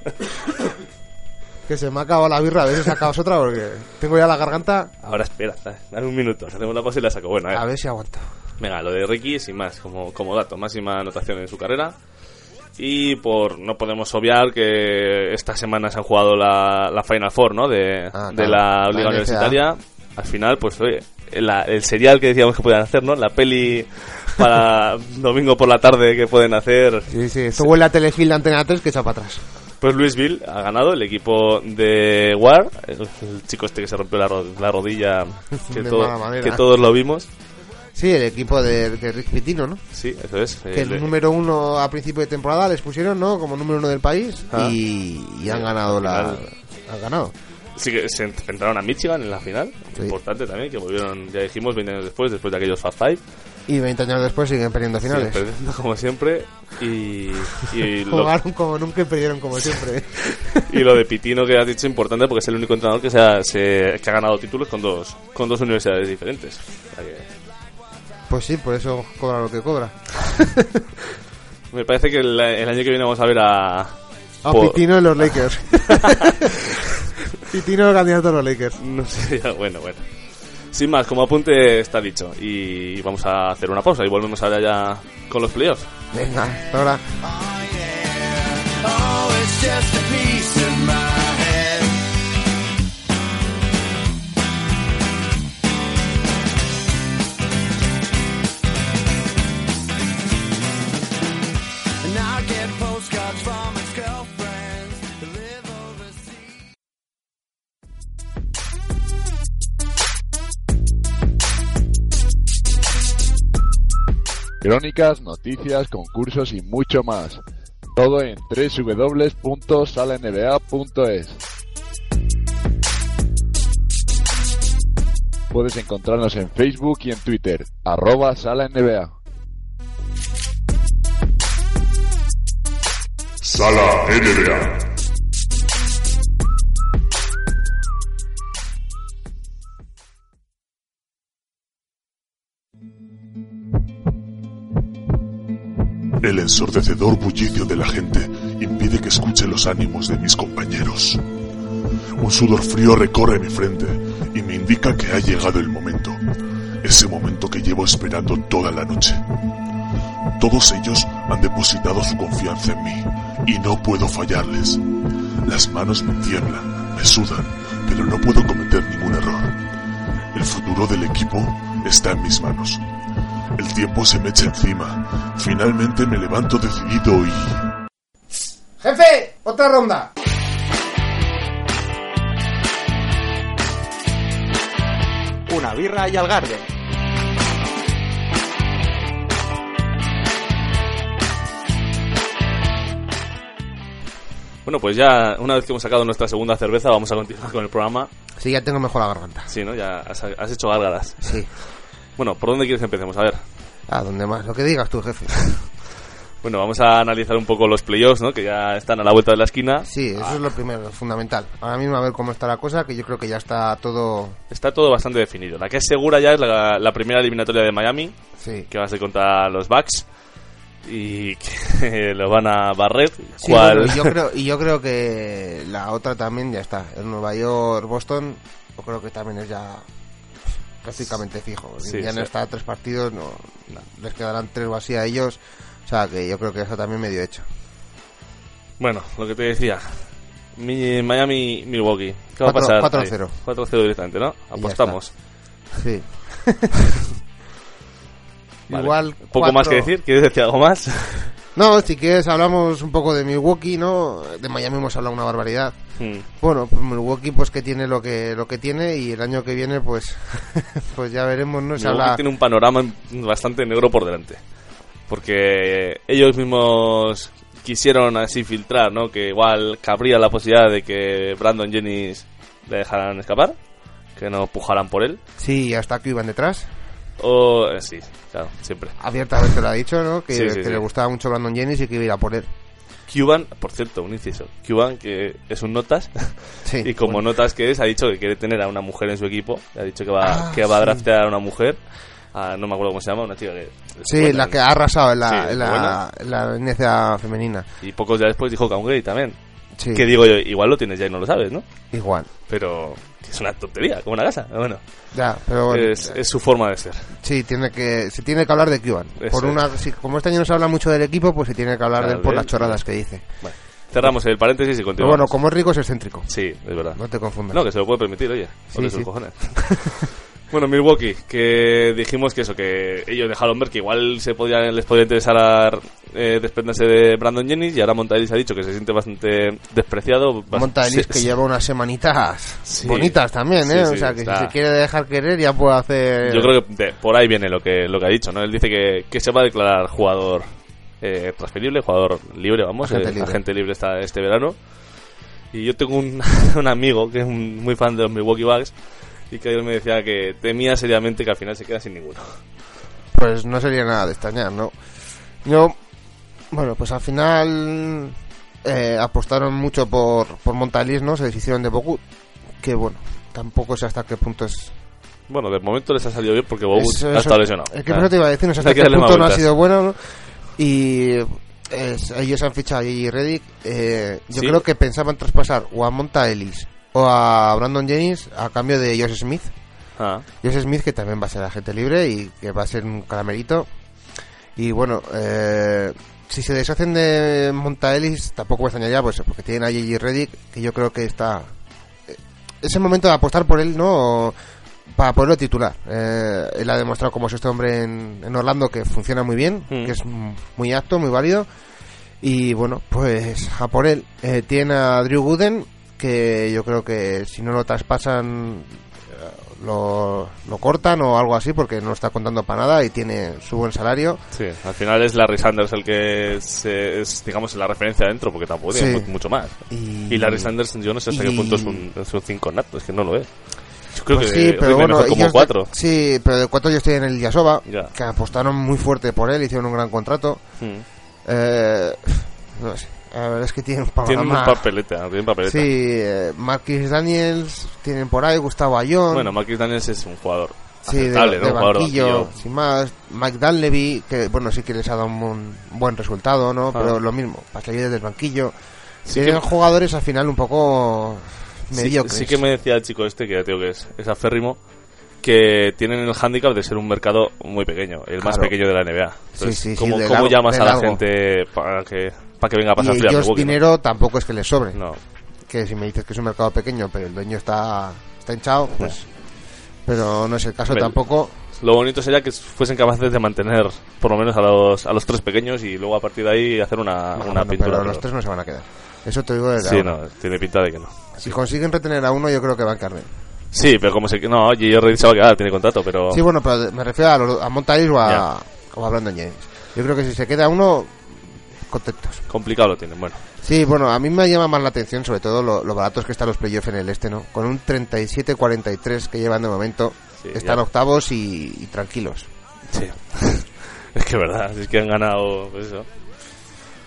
Que se me ha acabado la birra, a ver si sacabas otra porque tengo ya la garganta. Ahora espera, dale dale un minuto, hacemos la pausa y la saco. Bueno, A eh. ver si aguanta. venga, lo de Ricky sin más, como, como dato, máxima anotación en su carrera. Y por no podemos obviar que esta semana se han jugado la, la Final Four, ¿no? De, Ah, de la Liga. Universitaria. Al final, pues oye, la- el serial que decíamos que podían hacer, ¿no? La peli para [laughs] domingo por la tarde que pueden hacer. Sí, sí, esto huele a telefilm de Antena 3 que echa para atrás. Pues Louisville ha ganado el equipo de War, el, el chico este que se rompió la, ro- la rodilla, [laughs] todo- que todos lo vimos. Sí, el equipo de, de Rick Pitino, ¿no? Sí, eso es. Que El- el número uno a principio de temporada les pusieron, ¿no? Como número uno del país Ah. y, y han ganado la... Han ganado. Sí que se enfrentaron a Michigan en la final, Sí. importante también, que volvieron, ya dijimos, 20 años después, después de aquellos Fast Five, Y 20 años después siguen perdiendo finales. Siguen perdiendo como siempre, y, y, [laughs] lo, Jugaron como nunca y perdieron como siempre. [laughs] y lo de Pitino que has dicho importante porque es el único entrenador que, se ha, se- que ha ganado títulos con dos, con dos universidades diferentes. O sea que pues sí, por eso cobra lo que cobra. [laughs] me parece que el, el año que viene vamos a ver a... A por- Pitino en los Lakers. [laughs] [laughs] Pitino candidato a los Lakers. No sé, ya, bueno, bueno. Sin más, como apunte está dicho. Y vamos a hacer una pausa y volvemos ahora ya con los playoffs. Venga, hasta ahora. Crónicas, noticias, concursos y mucho más. Todo en www.salanba.es. Puedes encontrarnos en Facebook y en Twitter, arroba SalaNBA. Sala NBA. El ensordecedor bullicio de la gente impide que escuche los ánimos de mis compañeros. Un sudor frío recorre mi frente y me indica que ha llegado el momento, ese momento que llevo esperando toda la noche. Todos ellos han depositado su confianza en mí y no puedo fallarles. Las manos me tiemblan, me sudan, pero no puedo cometer ningún error. El futuro del equipo está en mis manos. El tiempo se me echa encima. Finalmente me levanto decidido y... ¡Jefe! ¡Otra ronda! Una birra y al garden. Bueno, pues ya una vez que hemos sacado nuestra segunda cerveza, vamos a continuar con el programa. Sí, ya tengo mejor la garganta. Sí, ¿no? Ya has, has hecho gárgaras. Sí. [laughs] Bueno, ¿por dónde quieres que empecemos? A ver. ¿A dónde más? Lo que digas tú, jefe. [laughs] Bueno, vamos a analizar un poco los playoffs, ¿no? Que ya están a la vuelta de la esquina. Sí, eso es lo primero, lo fundamental. Ahora mismo a ver cómo está la cosa, que yo creo que ya está todo... Está todo bastante definido. La que es segura ya es la, la primera eliminatoria de Miami, Sí. que va a ser contra los Bucks. Y que [laughs] lo van a barrer. Sí, cual- bueno, y yo creo, y yo creo que la otra también ya está. En Nueva York, Boston, yo creo que también es ya prácticamente fijo. Sí, ya no sí. está a tres partidos, no, les quedarán tres o así a ellos. O sea que yo creo que eso también medio hecho. Bueno, lo que te decía. Mi- Miami, Milwaukee. ¿Qué va a pasar? 4-0. Ahí. 4-0 directamente, ¿no? Apostamos. Sí. [laughs] Vale. Igual. ¿Poco más que decir? ¿Quieres decir algo más? No, si quieres hablamos un poco de Milwaukee, ¿no? De Miami hemos hablado una barbaridad. Hmm. Bueno, pues Milwaukee pues que tiene lo que lo que tiene y el año que viene pues [laughs] pues ya veremos, ¿no? Se Milwaukee habla- tiene un panorama bastante negro por delante. Porque ellos mismos quisieron así filtrar, ¿no? Que igual cabría la posibilidad de que Brandon Jennings le dejaran escapar, que no pujaran por él. Sí, hasta que iban detrás. O eh, sí, claro, siempre. Abiertamente lo ha dicho, ¿no? Que, Sí, sí, que sí. le gustaba mucho Brandon Jennings y que iba a ir a por él. Cuban, por cierto, un inciso. Cuban, que es un notas, [laughs] Sí. y como bueno. notas que es, ha dicho que quiere tener a una mujer en su equipo. Ha dicho que va, Ah, que va a sí. draftear a una mujer. a- no me acuerdo cómo se llama, una chica que. Sí, buena, la que ha arrasado en la, Sí, en la, buena. en la NCAA femenina. Y pocos días después dijo que a un gay también. Sí, Que digo yo, igual lo tienes ya y no lo sabes, ¿no? igual. Pero es una tontería, como una casa. Pero Bueno, Ya, pero bueno, es, es su forma de ser. sí, tiene que, se tiene que hablar de Cuban. Eso Por una, si- como este año no se habla mucho del equipo, pues se tiene que hablar de él por las sí. que dice. Bueno, cerramos el paréntesis y Pero continuamos. bueno, como es rico es excéntrico. Sí, es verdad. No te confundas. No, que se lo puede permitir, oye. Sí, sí. cojones. [laughs] bueno, Milwaukee, que dijimos que eso, que ellos dejaron ver que igual se podía, les podía interesar eh, desprenderse de Brandon Jennings y ahora Montaelis ha dicho que se siente bastante despreciado. Bas- Monta Ellis se- que lleva unas semanitas Sí. bonitas también, ¿eh? sí, o sea, que está. si se quiere dejar querer ya puede hacer... Yo creo que de- por ahí viene lo que, lo que ha dicho, ¿no? Él dice que, que se va a declarar jugador eh, transferible, jugador libre, vamos, Agente eh, libre. agente libre esta, este verano. Y yo tengo un, [laughs] un amigo que es un- muy fan de los Milwaukee Bucks y que ayer me decía que temía seriamente que al final se queda sin ninguno. Pues no sería nada de extrañar, ¿no? Yo, bueno, pues al final eh, apostaron mucho por, por Montalis, ¿no? Se deshicieron de Bogut, que bueno, tampoco sé hasta qué punto es... Bueno, de momento les ha salido bien porque Bogut ha estado lesionado. Es que Ah, te iba a decir, no sé hasta qué punto no ha sido bueno, ¿no? Y es- ellos han fichado a J.J. Reddick. eh, yo Sí. creo que pensaban traspasar o a Monta Ellis o a Brandon Jennings a cambio de Josh Smith. Ah. Josh Smith, que también va a ser agente libre y que va a ser un caramelito. Y bueno, eh, si se deshacen de Montaelis, tampoco me extrañaría, pues porque tienen a J.J. Reddick, que yo creo que está. eh, Es el momento de apostar por él, ¿no? Para poderlo titular. Eh, él ha demostrado como es este hombre en, en Orlando que funciona muy bien, Mm. que es muy apto, muy válido. Y bueno, pues a por él. Eh, tiene a Drew Gooden, que yo creo que si no lo traspasan eh, lo, lo cortan o algo así porque no está contando para nada y tiene su buen salario. Sí, al final es Larry Sanders el que se- es, digamos, la referencia dentro, porque tampoco tiene Sí. mu- mucho más. Y- Larry Sanders, yo no sé hasta y- qué punto es un, es un 5 nato, es que no lo es. Yo creo Pues que sí, pero bueno, como de- 4. sí, pero de cuatro yo estoy en el Yasova, Ya. que apostaron muy fuerte por él, hicieron un gran contrato. Mm. Eh, no sé, la verdad es que tienen un Tienen un papeleta, tienen papeleta. Sí, eh, Marquis Daniels, tienen por ahí Gustavo Ayón. Bueno, Marquis Daniels es un jugador Sí, de, ¿no? de Un banquillo, sin más. Mike Dunleavy, que bueno, sí que les ha dado un, buen- resultado, ¿no? Ah. Pero lo mismo, para salir desde el banquillo. Sí Tienen que- jugadores al final un poco Sí- mediocres. Sí, que me decía el chico este, que ya te digo que es, es aférrimo, que tienen el hándicap de ser un mercado muy pequeño, el más Claro. pequeño de la NBA. Sí, sí, sí, ¿cómo, de cómo largo- llamas a la largo. gente para que, para que venga a pasar y frío ellos Milwaukee, no? dinero tampoco es que les sobre. No. Que si me dices que es un mercado pequeño, pero el dueño está, está hinchado, pues... Pero no es el caso tampoco. Lo bonito sería que fuesen capaces de mantener por lo menos a los, a los tres pequeños y luego a partir de ahí hacer una, una bueno, pintura. pero los pero- tres no se van a quedar. Eso te digo desde Sí, ahora. no, tiene pinta de que no. Si consiguen retener a uno, yo creo que van a carne. Sí, pero como se... No. Redick se va a quedar, tiene contrato, pero... Sí, bueno, pero me refiero a, los- a o a, o a Brandon James. Yo creo que si se queda uno, contentos. Complicado lo tienen, bueno. Sí, bueno, a mí me llama más la atención sobre todo lo, lo baratos que están los playoffs en el este, ¿no? Con un 37-43 que llevan de momento, Sí, están ya. octavos y, y tranquilos. Sí. [laughs] es que verdad, es que han ganado pues eso.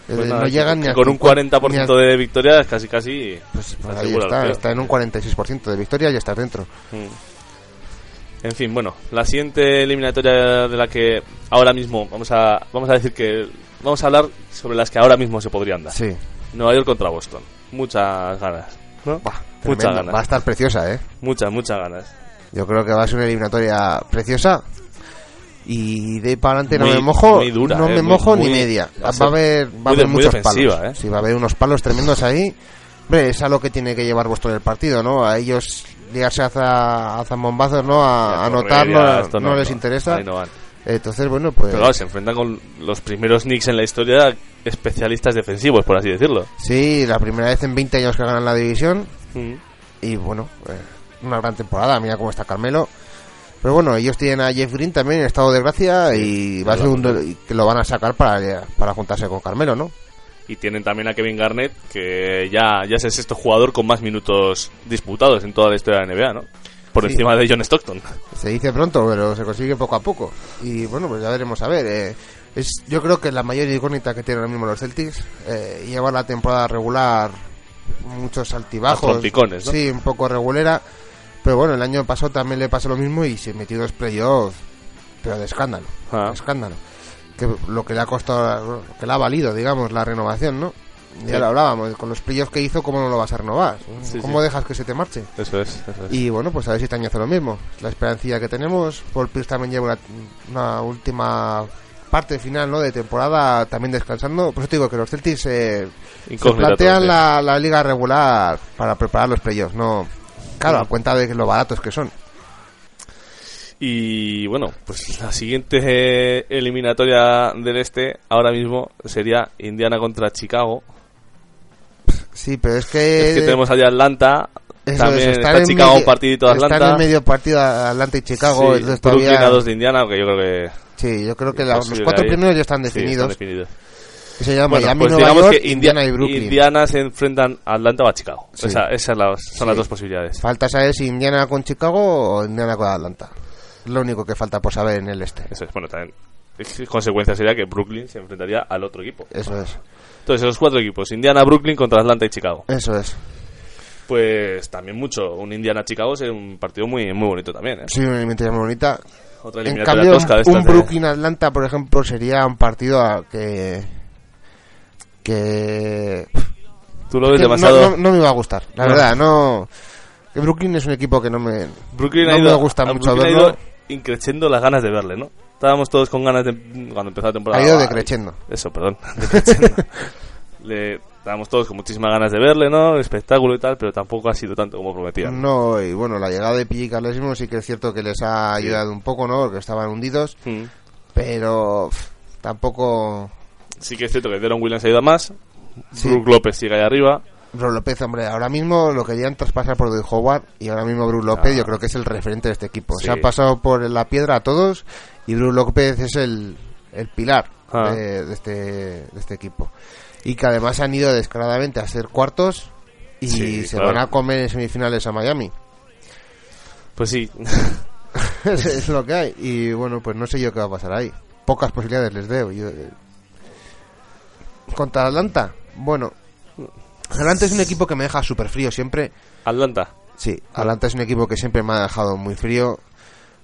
Eh, Pues no llegan ni al con un 50 40% ni al- de victorias casi casi Pues se ahí está, está en un 46% de victoria y estás dentro. Mm. En fin, bueno, la siguiente eliminatoria de la que ahora mismo vamos a vamos a decir que vamos a hablar sobre las que ahora mismo se podrían dar. Sí. Nueva York contra Boston. Muchas ganas. ¿no? Muchas ganas. Va a estar preciosa, ¿eh? Muchas, muchas ganas. Yo creo que va a ser una eliminatoria preciosa. Y de ahí para adelante no me mojo, dura, no eh, me muy- mojo ni media. va a haber, va a haber muchos palos. eh. Sí, va a haber unos palos tremendos ahí. Hombre, es a lo que tiene que llevar vuestro el partido, ¿no? A ellos liarse a, a zambombazo, ¿no? A, a anotar, no, esto no no, les interesa. Ahí no van. Entonces, bueno, pues... Pero claro, se enfrentan con los primeros Knicks en la historia especialistas defensivos, por así decirlo. Sí, la primera vez en 20 años que ganan la división. Mm. Y bueno, eh, una gran temporada. Mira cómo está Carmelo. Pero bueno, ellos tienen a Jeff Green también en estado de gracia y va a ser un que lo van a sacar para, para juntarse con Carmelo, ¿no? Y tienen también a Kevin Garnett, que ya, ya es el sexto jugador con más minutos disputados en toda la historia de la NBA, ¿no? Por Sí. encima de John Stockton. Se dice pronto, pero se consigue poco a poco. Y bueno, pues ya veremos a ver. eh, es, yo creo que la mayor incógnita que tienen ahora mismo los Celtics, eh, lleva la temporada regular muchos altibajos. ¿no? Sí, un poco regulera. Pero bueno, el año pasado también le pasó lo mismo y se metió dos playoffs, pero de escándalo. Ah. de escándalo. Que lo que le ha costado, que le ha valido, digamos, la renovación, ¿no? Ya Sí. lo hablábamos, con los playoffs que hizo, ¿cómo no lo vas a renovar? Sí, ¿Cómo sí. dejas que se te marche? Eso es, eso es. Y bueno, pues a ver si este año hace lo mismo. La esperancilla que tenemos. Paul Pierce también lleva una, una última parte final ¿no? de temporada también descansando. Por eso te digo que los Celtics eh, se plantean la, la liga regular para preparar los playoffs. No, claro, a cuenta de que lo baratos que son. Y bueno, pues la siguiente eh, eliminatoria del este ahora mismo sería Indiana contra Chicago. Sí, pero es que... Es que tenemos allá Atlanta. Eso también es, está en Chicago medio- un partidito de Atlanta. Está en medio partido Atlanta y Chicago. Sí, entonces Brooklyn todavía- a dos de Indiana, que yo creo que... Sí, yo creo que la- los cuatro ahí. primeros ya están Sí, definidos. definidos. Que se llama Bueno, Miami, pues Nueva digamos York, que Indiana y Brooklyn. Indiana se enfrentan a Atlanta o a Chicago. Sí. Esa- esas las- son las dos posibilidades. Falta saber si Indiana con Chicago o Indiana con Atlanta. Es lo único que falta por saber en el este. Eso es, bueno, también. Consecuencia sería que Brooklyn se enfrentaría al otro equipo. Eso es. Entonces, los cuatro equipos: Indiana, Brooklyn contra Atlanta y Chicago. Eso es. Pues también mucho. Un Indiana-Chicago es un partido muy, muy bonito también. ¿eh? Sí, una eliminatoria muy bonita. Otra En cambio, tosca de un, un Brooklyn-Atlanta, por ejemplo, sería un partido a que... Que... Tú lo ves demasiado. No, no- no me iba a gustar, la No. verdad, no... Que Brooklyn es un equipo que no me, Brooklyn no ha ido, me gusta mucho Brooklyn ha verlo. ido increciendo las ganas de verle, ¿no? Estábamos todos con ganas de cuando empezó la temporada. Ha ido decreciendo. Eso, perdón. [laughs] Le estábamos todos con muchísimas ganas de verle, ¿no? Espectáculo y tal, pero tampoco ha sido tanto como prometían. No, y bueno, la llegada de Pigi y Carlesimo sí que es cierto que les ha ayudado un poco, ¿no? Porque estaban hundidos, Mm. pero pff, tampoco... Sí que es cierto que Deron Williams ha ido a más. Sí. Brook López sigue ahí arriba. Bro López, hombre, ahora mismo lo querían traspasar por Dwight Howard y ahora mismo Bruce López Ah. yo creo que es el referente de este equipo. Sí. Se ha pasado por la piedra a todos y Bruce López es el, el pilar Ah. de, de este, de este equipo. Y que además han ido descaradamente a ser cuartos y Sí, se claro. van a comer en semifinales a Miami. Pues sí. [laughs] es, lo que hay. Y bueno, pues no sé yo qué va a pasar ahí. Pocas posibilidades les veo. Yo, eh, Contra Atlanta, bueno. Atlanta es un equipo que me deja súper frío siempre. Atlanta. Sí, Atlanta es un equipo que siempre me ha dejado muy frío.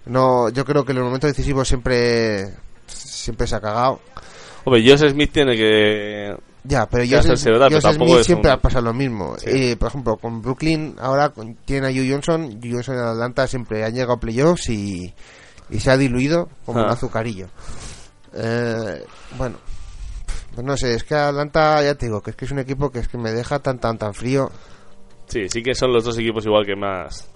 No, yo creo que en los momentos decisivos siempre siempre se ha cagado. Hombre, Josh Smith tiene que... Ya, pero yo siempre un- ha pasado lo mismo. Sí. Eh, por ejemplo, con Brooklyn ahora con- tiene a Hugh Johnson. Hugh Johnson en Atlanta siempre han llegado a playoffs y, y se ha diluido como un Ah. azucarillo. Eh, bueno, pues no sé, es que Atlanta, ya te digo, que es que es un equipo que es que me deja tan tan tan frío. Sí, sí que son los dos equipos igual que más...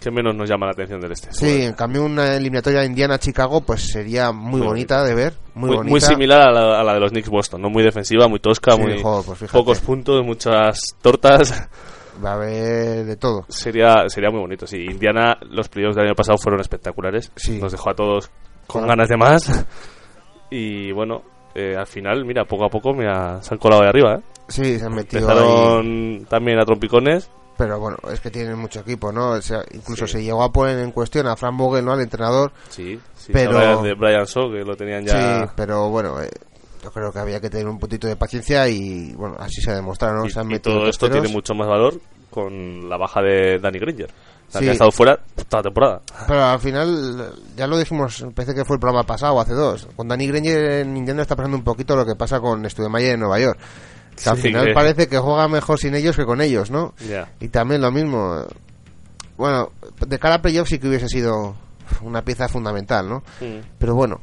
Que menos nos llama la atención del este. Sí, en cambio una eliminatoria Indiana-Chicago pues sería muy, Muy bonita de ver, muy, Muy, bonita. muy similar a la, a la de los Knicks Boston, ¿no? Muy defensiva, muy tosca, Sí, muy joder, pues pocos puntos, muchas tortas. [laughs] Va a haber de todo. Sería sería muy bonito. Sí, Indiana, los playoffs del año pasado fueron espectaculares. Sí. Nos dejó a todos con Con- ganas de más. [laughs] Y bueno, eh, al final, mira, poco a poco mira, se han colado de arriba. ¿eh? Sí, se han metido ahí. También a trompicones. Pero bueno, es que tienen mucho equipo, ¿no? O sea, incluso Sí. se llegó a poner en cuestión a Fran Vogel, ¿no? Al entrenador. Sí, sí. Pero- de Brian Shaw, que lo tenían ya. Sí, pero bueno, eh, yo creo que había que tener un poquito de paciencia y bueno, así se ha demostrado, ¿no? y, se han y metido todo esto tiene mucho más valor con la baja de Danny Granger. Sí. que ha estado fuera toda la temporada. Pero al final, ya lo dijimos, parece que fue el programa pasado, hace dos. Con Danny Granger en Nintendo está pasando un poquito lo que pasa con Studemayer en Nueva York. Que al final que- parece que juega mejor sin ellos que con ellos, ¿no? Y también lo mismo. Bueno, de cara a playoff sí que hubiese sido una pieza fundamental, ¿no? Mm. Pero bueno,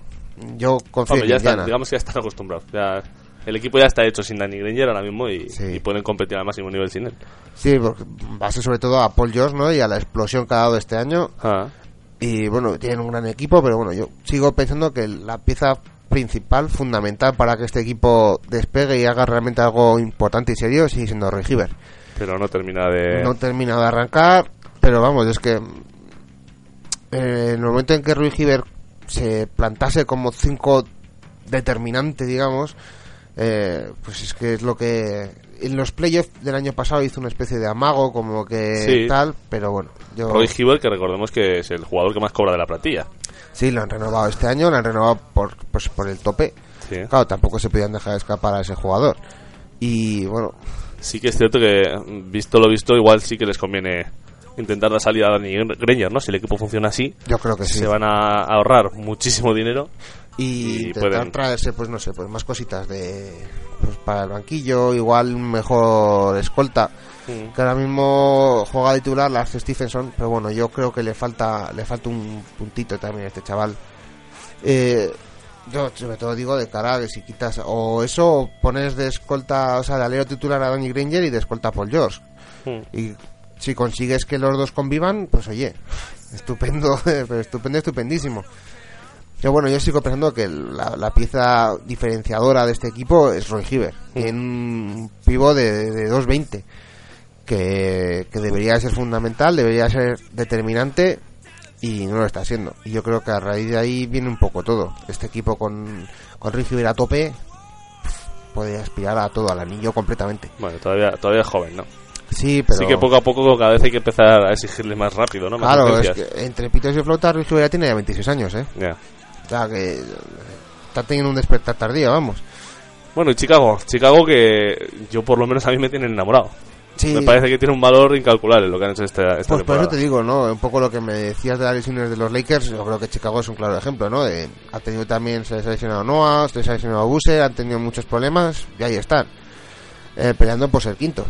yo confío Hombre, en ya Indiana. están, digamos que ya están acostumbrados. Ya, el equipo ya está hecho sin Danny Granger ahora mismo y, Sí. y pueden competir al máximo nivel sin él. Sí, porque base sobre todo a Paul George, ¿no? Y a la explosión que ha dado este año. Ah, Y bueno, tienen un gran equipo, pero bueno, yo sigo pensando que la pieza principal, fundamental para que este equipo despegue y haga realmente algo importante y serio sigue siendo Roy Hibbert. pero no termina de. No termina de arrancar, pero vamos, es que eh, en el momento en que Rui Hibbert se plantase como cinco determinante, digamos, eh, pues es que es lo que en los playoffs del año pasado hizo una especie de amago, como que Sí. tal, pero bueno, yo Roy Hibbert, que recordemos que es el jugador que más cobra de la plantilla. sí lo han renovado este año, lo han renovado por pues por el tope. Sí. Claro, tampoco se podían dejar escapar a ese jugador. Y bueno, Sí que es cierto que, visto lo visto, igual sí que les conviene intentar dar salida a Danny Granger, ¿no? Si el equipo funciona así, yo creo que sí. se van a ahorrar muchísimo dinero. Y, y intentar pueden- traerse pues no sé pues más cositas de pues para el banquillo igual mejor escolta Mm. que ahora mismo juega de titular Lars Stephenson pero bueno yo creo que le falta le falta un puntito también a este chaval eh, yo sobre todo digo de cara a que si quitas o eso o pones de escolta o sea de alero titular a Danny Granger y de escolta a Paul George Mm. y si consigues que los dos convivan pues oye estupendo [laughs] pero estupendo estupendísimo pero bueno, yo sigo pensando que la, la pieza diferenciadora de este equipo es Roy Hibbert. Tiene un pivo de, de 2.20 que, que debería ser fundamental, debería ser determinante y no lo está siendo. Y yo creo que a raíz de ahí viene un poco todo. Este equipo con, con Roy Hibbert a tope puede aspirar a todo, al anillo completamente. Bueno, todavía, todavía es joven, ¿no? Sí, pero... Sí que poco a poco cada vez hay que empezar a exigirle más rápido, ¿no? Más Claro, es que entre pitos y flauta Hibbert ya tiene ya 26 años, ¿eh? Ya. O sea que está teniendo un despertar tardío, vamos. Bueno, y Chicago. Chicago que yo por lo menos a mí me tienen enamorado. Sí. Me parece que tiene un valor incalculable lo que han hecho esta, esta Pues por eso temporada. te digo, ¿no? Un poco lo que me decías de las lesiones de los Lakers, yo creo que Chicago es un claro ejemplo, ¿no? De- ha tenido también, se les ha lesionado Noah, se les ha lesionado Buse, han tenido muchos problemas y ahí están, eh, peleando por ser quintos.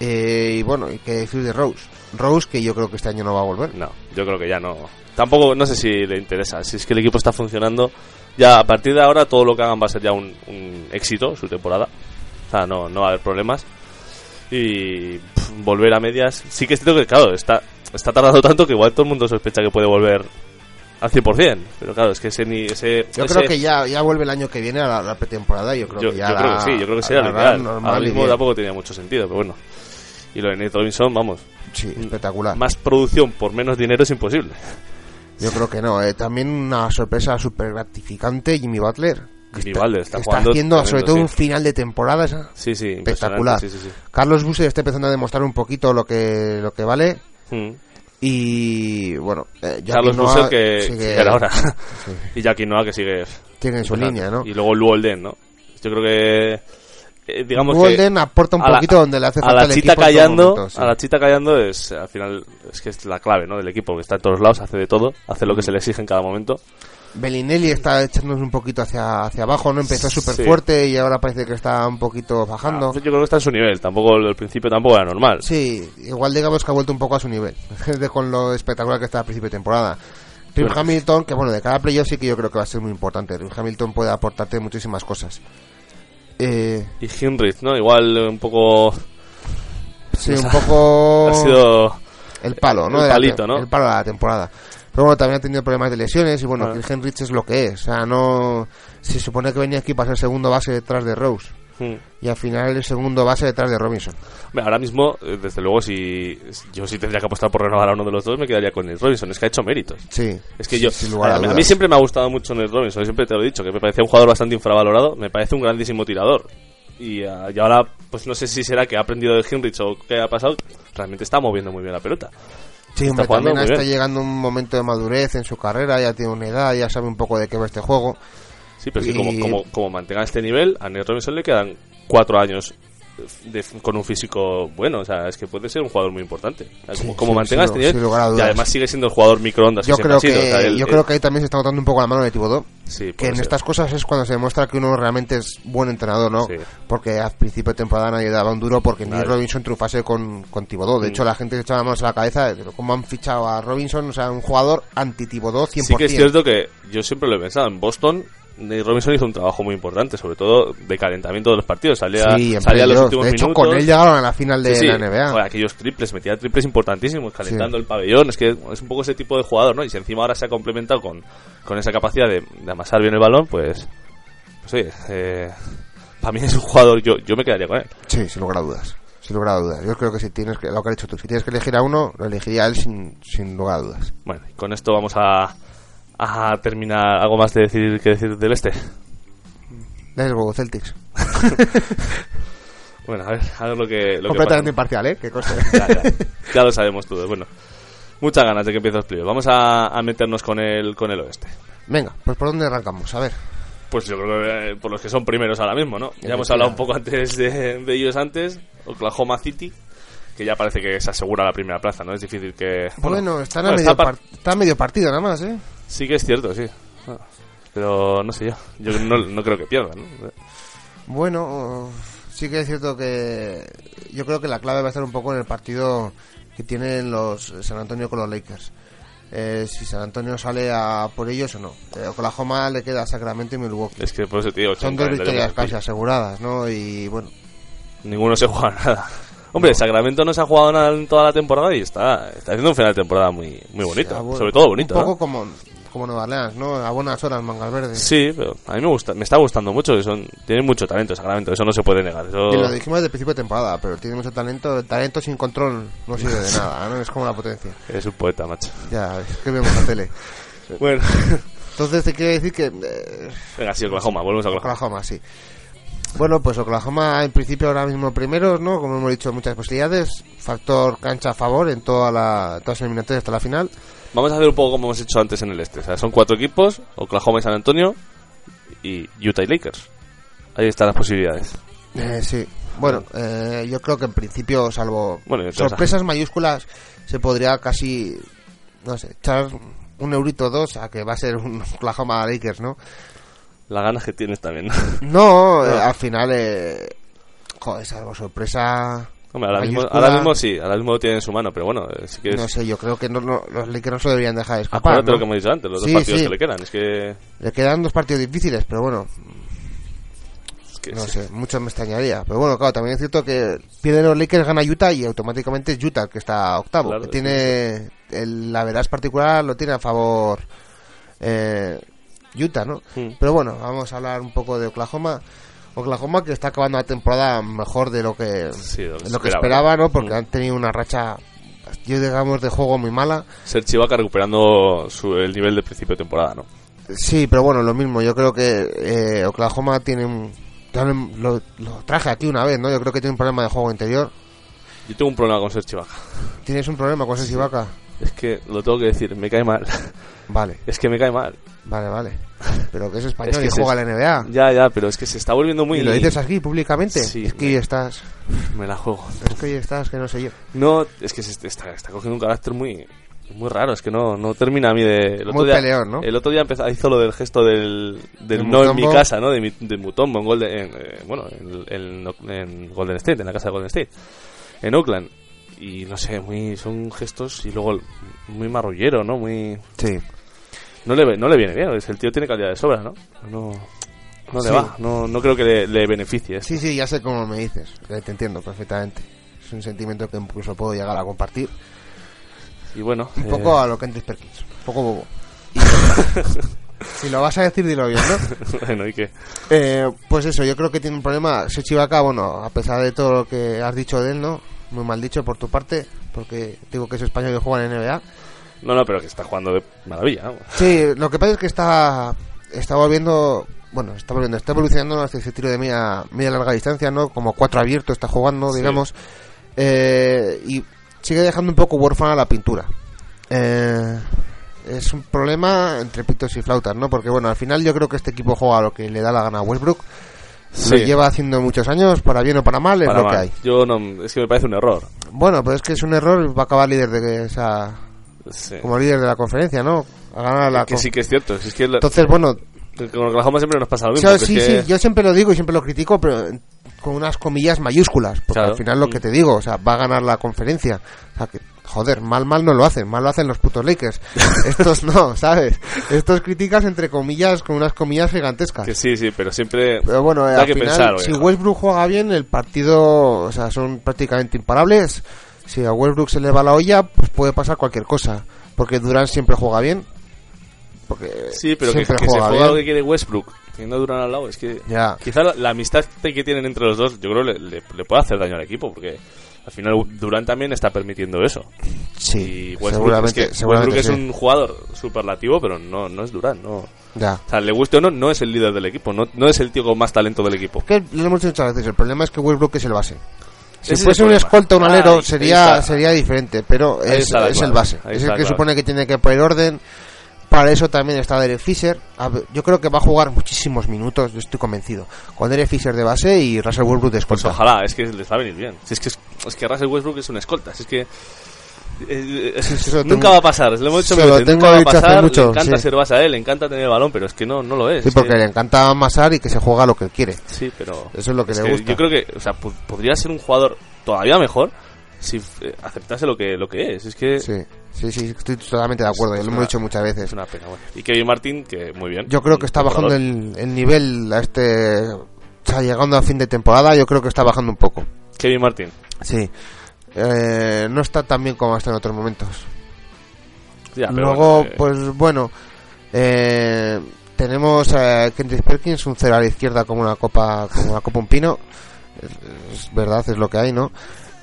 Eh, y bueno, y que decir de Rose. Rose, que yo creo que este año no va a volver. No, yo creo que ya no. Tampoco, no sé si le interesa. Si es que el equipo está funcionando, ya a partir de ahora todo lo que hagan va a ser ya un, un éxito, su temporada. O sea, no, no va a haber problemas. Y pff, volver a medias. Sí que es cierto que, claro, está, está tardando tanto que igual todo el mundo sospecha que puede volver al 100%. Pero claro, es que ese. ni- ese Yo ese- creo que ya, ya vuelve el año que viene a la, la pretemporada. Yo creo yo, que ya yo la- creo que sí, yo creo que agarrar ideal. Ahora mismo tampoco tenía mucho sentido, pero bueno. Y lo de Nate Robinson, vamos. Sí, espectacular. Más producción por menos dinero es imposible. Yo creo que no. eh. También una sorpresa súper gratificante, Jimmy Butler. que Jimmy está, Butler está haciendo sobre todo sí. un final de temporada esa- Sí, sí, espectacular. sí, sí. Carlos Buse está empezando a demostrar un poquito lo que lo que vale. Mm. Y bueno, eh, Carlos Noah Busser que sigue- ahora. [laughs] Y Jackie Noah que sigue. Tiene en su línea, ¿no? Y luego Luolden, ¿no? Yo creo que. Eh, digamos Golden que. aporta un a la- poquito donde le hace a falta la al chita equipo callando momento, sí. a la chita callando es al final es que es la clave no del equipo que está en todos lados hace de todo hace lo que se le exige en cada momento Bellinelli está echándose un poquito hacia, hacia abajo, ¿no? Empezó súper Sí. fuerte y ahora parece que está un poquito bajando. Ah, yo creo que está en su nivel tampoco el principio tampoco era normal Sí, igual digamos que ha vuelto un poco a su nivel, [laughs] con lo espectacular que está al principio de temporada. Tim. Hamilton, que bueno, de cada playoff sí que yo creo que va a ser muy importante. Tim Hamilton puede aportarte muchísimas cosas. Eh, y Hinrich no igual eh, un poco sí, Nos un ha- poco [laughs] ha sido el palo, ¿no? el De la palito, ¿no? El palo de la temporada. Pero bueno, también ha tenido problemas de lesiones y bueno, Ah. Henrich es lo que es. O sea, no... Se supone que venía aquí para ser segundo base detrás de Rose. Mm. Y al final el segundo base detrás de Robinson. Ahora mismo eh, desde luego si yo sí tendría que apostar por renovar a uno de los dos me quedaría con Nate Robinson es que ha hecho méritos Sí. Es que Sí, yo, sin lugar a a, mí- a dudas. mí siempre me ha gustado mucho Nate Robinson, siempre te lo he dicho, que me parecía un jugador bastante infravalorado, me parece un grandísimo tirador. Y, ah, y ahora, pues no sé si será que ha aprendido de Henrich o qué ha pasado, realmente está moviendo muy bien la pelota. Sí, Está hombre, está bien. llegando un momento de madurez en su carrera, ya tiene una edad, ya sabe un poco de qué va este juego. Sí, pero es que como, como, como mantenga este nivel, a Nate Robinson le quedan cuatro años de- con un físico bueno, o sea, es que puede ser un jugador muy importante. O sea, Sí, como como sí, mantenga este nivel, y además sigue siendo el jugador microondas Yo que creo que, ha sido. o sea, él- yo creo que ahí también se está notando un poco la mano de Tibodó. Que en ser. estas cosas es cuando se demuestra que uno realmente es buen entrenador, ¿no? Porque al principio de temporada nadie daba un duro porque ni. Robinson triunfase con, con Tibodó. De Mm. hecho, la gente se echaba manos a la cabeza de cómo han fichado a Robinson, o sea, un jugador anti-Tibodó 100%. Sí que es cierto que yo siempre lo he pensado. En Boston, Nate Robinson hizo un trabajo muy importante, sobre todo de calentamiento de los partidos. Salía, Sí, en salía a los últimos De hecho, minutos. con él llegaron a la final de Sí, sí. la NBA. Joder, aquellos triples, metía triples importantísimos, calentando el pabellón. Es que es un poco ese tipo de jugador, ¿no? Y si encima ahora se ha complementado con, con esa capacidad de, de amasar bien el balón, pues. Pues oye, eh, para mí es un jugador, yo, yo me quedaría con él. Sí, sin lugar a dudas. Sin lugar a dudas. Yo creo que si tienes que, lo que has dicho tú, si tienes que elegir a uno, lo elegiría a él sin, sin lugar a dudas. Bueno, y con esto vamos a, a terminar. ¿Algo más de decir que decir del este? Celtics. [laughs] Bueno, a ver, a ver lo que. Lo Completamente imparcial, ¿eh? Cosa. [laughs] ya, ya. Ya lo sabemos todos. Bueno, muchas ganas de que empiece playoffs. Vamos a, a meternos con el, con el oeste. Venga, pues ¿por dónde arrancamos? A ver. Pues yo creo que eh, por los que son primeros ahora mismo, ¿no? Ya hemos hablado un poco antes de, de ellos antes. Oklahoma City, que ya parece que se asegura la primera plaza, ¿no? Es difícil que... Bueno, están a bueno, medio está par- medio partido nada más, ¿eh? Sí que es cierto, sí. Ah, Pero no sé yo. Yo no, no creo que pierdan, ¿no? Bueno, sí que es cierto que yo creo que la clave va a estar un poco en el partido que tienen los San Antonio con los Lakers. Eh, si San Antonio sale a por ellos o no. Eh, Oklahoma le queda a Sacramento y Milwaukee. Es que por eso digo... Son dos victorias casi aseguradas, ¿no? Y bueno, Ninguno se juega nada. [laughs] Hombre, Sacramento no se ha jugado nada en toda la temporada y está, está haciendo un final de temporada muy, muy bonito. a bu- Sobre todo bonito, Un poco ¿no? como, como Nueva Orleans, ¿no? A buenas horas, mangas verdes. Sí, pero a mí me gusta, me está gustando mucho. que Son, tienen mucho talento Sacramento, eso no se puede negar. Eso... Y lo dijimos desde el principio de temporada, pero tiene mucho talento. El talento sin control no sirve de [laughs] nada, ¿no? Es como la potencia. Es un poeta, macho. Ya, es que vemos la tele. [laughs] Bueno, [laughs] Entonces te quiere decir que... eh, venga, sí, Oklahoma, volvemos a Oklahoma. Oklahoma, sí. Bueno, pues Oklahoma en principio ahora mismo primeros, ¿no? Como hemos dicho, muchas posibilidades. Factor cancha a favor en toda la, todas las eliminatorias hasta la final. Vamos a hacer un poco como hemos hecho antes en el este. O sea, son cuatro equipos, Oklahoma y San Antonio y Utah y Lakers. Ahí están las posibilidades. Eh, sí. Bueno, eh, yo creo que en principio, salvo Bueno, sorpresas mayúsculas, se podría casi, no sé, echar un eurito o dos a que va a ser un [laughs] Oklahoma Lakers, ¿no? Las ganas que tienes también. No, [laughs] eh, al final, eh, joder, salvo sorpresa, Hombre, ahora, mismo, ahora mismo sí, ahora mismo lo tiene en su mano, pero bueno, eh, sí que es... No sé, yo creo que no, no- los Lakers no deberían dejar escapar. Acuérdate ¿no? lo que hemos dicho antes, los Sí, dos partidos sí. que le quedan. Es que, Le quedan dos partidos difíciles, pero bueno, es que no sí. sé, mucho me extrañaría. Pero bueno, claro, también es cierto que pierde los Lakers, gana Utah y automáticamente es Utah que está octavo. Claro, que tiene el, la veraz particular lo tiene a favor eh, Utah, ¿no? Hmm. Pero bueno, vamos a hablar un poco de Oklahoma. Oklahoma que está acabando la temporada mejor de lo que, Sí, lo que lo que esperaba, ¿no? Porque Mm. han tenido una racha, yo digamos, de juego muy mala. Ser Chivaca recuperando su, el nivel de principio de temporada, ¿no? Sí, pero bueno, lo mismo. Yo creo que eh, Oklahoma tiene un... Lo, traje aquí una vez, ¿no? Yo creo que tiene un problema de juego interior. Yo tengo un problema con Ser Chivaca. ¿Tienes un problema con ese vaca Es que lo tengo que decir, me cae mal. [laughs] Vale, es que me cae mal. vale, vale. [laughs] Pero que es español Es que y se- juega a la NBA. Ya, ya, pero es que se está volviendo muy... ¿Y lo dices aquí públicamente? Sí, es que me- hoy estás... Me la juego. Es que hoy estás, que no sé yo. No, es que se est- está, está cogiendo un carácter muy muy raro, es que no, no termina a mí de... El otro día, peleón, ¿no? El otro día empezó, hizo lo del gesto del, del no en mi casa, ¿no? De, mi, de Mutombo en Golden, en, eh, bueno, en, en- en Golden State, en la casa de Golden State, en Oakland. Y no sé, muy son gestos y luego muy marrullero, ¿no? Muy... Sí. No le, no le viene bien, el tío tiene calidad de sobra, ¿no? No, no le Sí. va, no, no creo que le, le beneficie. esto. Sí, sí, ya sé cómo me dices. Eh, Te entiendo perfectamente. Es un sentimiento que incluso puedo llegar a compartir. Y bueno... Un eh, poco a lo que Perkins. Un poco bobo. [laughs] Si lo vas a decir, dilo bien, ¿no? [laughs] bueno, ¿y qué? Eh, pues eso, yo creo que tiene un problema. Sechivaca, bueno, a pesar de todo lo que has dicho de él, ¿no? Muy mal dicho por tu parte, porque digo que es español y juega en NBA. No, no, pero que está jugando de maravilla. Sí, lo que pasa es que está, está volviendo, bueno, está volviendo, está evolucionando hacia ese tiro de media, media larga distancia, ¿no? Como cuatro abierto está jugando, Sí. digamos. Eh, y sigue dejando un poco huérfana la pintura. Eh, es un problema entre pitos y flautas, ¿no? Porque bueno, al final yo creo que este equipo juega lo que le da la gana a Westbrook. Lo Sí. lleva haciendo muchos años, para bien o para mal, es Para lo que mal. hay. Yo no, es que me parece un error. Bueno, pero es que es un error, va a acabar líder de esa, Sí. como líder de la conferencia, ¿no? A ganar la que conf- sí que es cierto. es que la- Entonces, bueno, con Oklahoma siempre nos pasa lo O mismo. sea, que sí, es que- sí, yo siempre lo digo y siempre lo critico, pero con unas comillas mayúsculas, porque Claro. al final lo que Mm. te digo, o sea, va a ganar la conferencia. O sea, que, joder, mal, mal no lo hacen, mal lo hacen los putos Lakers. [laughs] Estos no, ¿sabes? Estos criticas entre comillas, con unas comillas gigantescas. que sí, sí, pero siempre Pero bueno, eh, da al que final, pensar. si. Westbrook juega bien, el partido, o sea, son prácticamente imparables. Si a Westbrook se le va la olla, pues puede pasar cualquier cosa. Porque Durant siempre juega bien. Porque Sí, pero que, siempre que se juega juega bien. lo que quiere Westbrook, teniendo a Durant al lado, es que Ya. quizá la, la amistad que tienen entre los dos, yo creo le, le, le puede hacer daño al equipo, porque al final Durant también está permitiendo eso. Sí, y Westbrook, seguramente, es, que seguramente Westbrook es un jugador superlativo, pero no, no es Durant, no. Ya. O sea, le guste o no, no es el líder del equipo, no, no es el tío con más talento del equipo. que lo hemos dicho muchas veces, el problema es que Westbrook es el base. Si Ese es fuese el un escolta, un alero, Ahí- ahí sería, sería diferente, pero es, es el base. ahí Es el que supone que tiene que poner orden. Para eso también está Derek Fisher. Yo creo que va a jugar muchísimos minutos, yo estoy convencido. Con Derek Fisher de base y Russell Westbrook de Pues escolta. ojalá, es que les va a venir bien. Si es que, es, es que Russell Westbrook es un escolta, si es que... eh, eh, nunca tengo- va a pasar, lo hemos mil lo tengo nunca va a pasar, mucho, le encanta sí. ser base a él, le encanta tener el balón, pero es que no, no lo es. Sí, es porque que- le encanta amasar y que se juega lo que quiere. Sí, pero... Eso es lo que le gusta. Yo creo que, o sea, po- podría ser un jugador todavía mejor si eh, aceptase lo que, lo que es. Es que Sí, sí, sí, estoy totalmente de acuerdo, Es lo una- hemos dicho muchas veces. es una pena. Bueno. Y Kevin Martin, que muy bien. Yo creo que está bajando el, el nivel a este... O sea, llegando a fin de temporada, yo creo que está bajando un poco. Kevin Martin. Sí. Eh, no está tan bien como hasta en otros momentos. Ya, pero Luego, bueno, eh, pues bueno, eh, tenemos a Kendrick Perkins, un cero a la izquierda como una copa, como una copa un pino. Es, es verdad, es lo que hay, ¿no?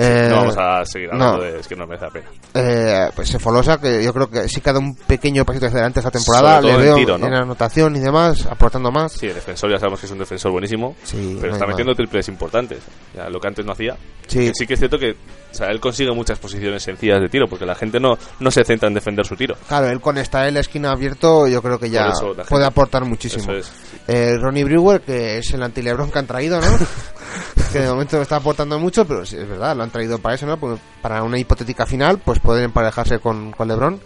Eh, no vamos a seguir hablando no. de... Es que no merece la pena. eh, pues Sefolosa, que yo creo que sí que ha dado un pequeño pasito hacia adelante esta temporada. Le en veo tiro, ¿no? en anotación y demás, aportando más. Sí, el defensor ya sabemos que es un defensor buenísimo, Sí, pero no está metiendo triples importantes. Ya, lo que antes no hacía. Sí. Que sí que es cierto que o sea, él consigue muchas posiciones sencillas de tiro, porque la gente no, no se centra en defender su tiro. Claro, él con estar en la esquina abierto, yo creo que ya puede aportar muchísimo. Eh, Ronnie Brewer, que es el anti-Lebron que han traído, ¿no? [laughs] que de momento está aportando mucho, pero sí, es verdad, lo han traído para eso, ¿no? Pues para una hipotética final, pues poder emparejarse con, con LeBron.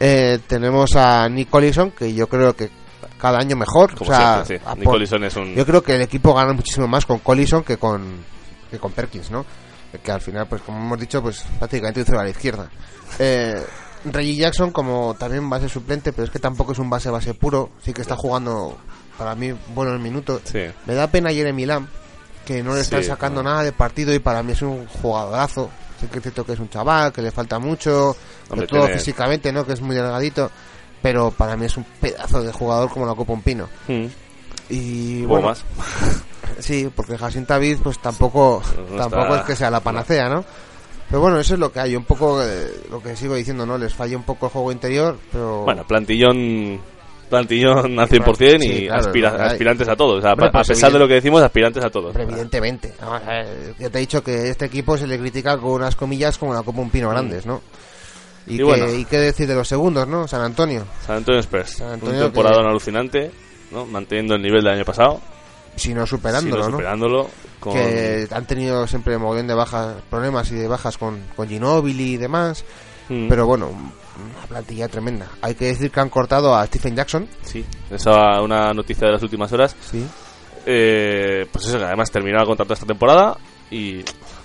Eh, tenemos a Nick Collison, que yo creo que cada año mejor. Como o sea, siempre, sí. apor- Nick Collison es un... Yo creo que el equipo gana muchísimo más con Collison que con, que con Perkins, ¿no? que al final, pues como hemos dicho, pues prácticamente hizo a la izquierda. Eh, Reggie Jackson como también base suplente, pero es que tampoco es un base base puro, sí que está jugando para mí buenos minutos. Sí. Me da pena Jeremy Lamb, que no le están Sí, sacando no. nada de partido y para mí es un jugadorazo. Sí que es cierto que es un chaval, que le falta mucho, sobre todo tiene- físicamente, ¿no? Que es muy delgadito, pero para mí es un pedazo de jugador como la Copa un Pino. Mm. Y bueno, más. [laughs] Sí, porque Jacinta David pues tampoco No tampoco está- es que sea la panacea, ¿no? Pero bueno, eso es lo que hay, un poco eh, lo que sigo diciendo, ¿no? Les falla un poco el juego interior, pero Bueno, plantillón plantillón al 100% y Sí, claro, aspira- hay. aspirantes a todos. O sea, Hombre, a pesar de lo que decimos, aspirantes a todos. Pero evidentemente, ¿no? Yo te he dicho que este equipo se le critica con unas comillas como la Copa un Pino grandes, ¿no? Y, Mm. Y que- bueno. y qué decir de los segundos, ¿no? San Antonio, San Antonio Spurs. San un temporada que- alucinante, ¿no? Manteniendo el nivel del año pasado. si no superándolo, superándolo con... Que han tenido siempre mogollón de bajas, problemas y de bajas con, con Ginobili y demás. Mm. Pero bueno, una plantilla tremenda. Hay que decir que han cortado a Stephen Jackson. Sí, esa una noticia de las últimas horas. Sí. Eh, pues eso, que además terminaba el contrato esta temporada y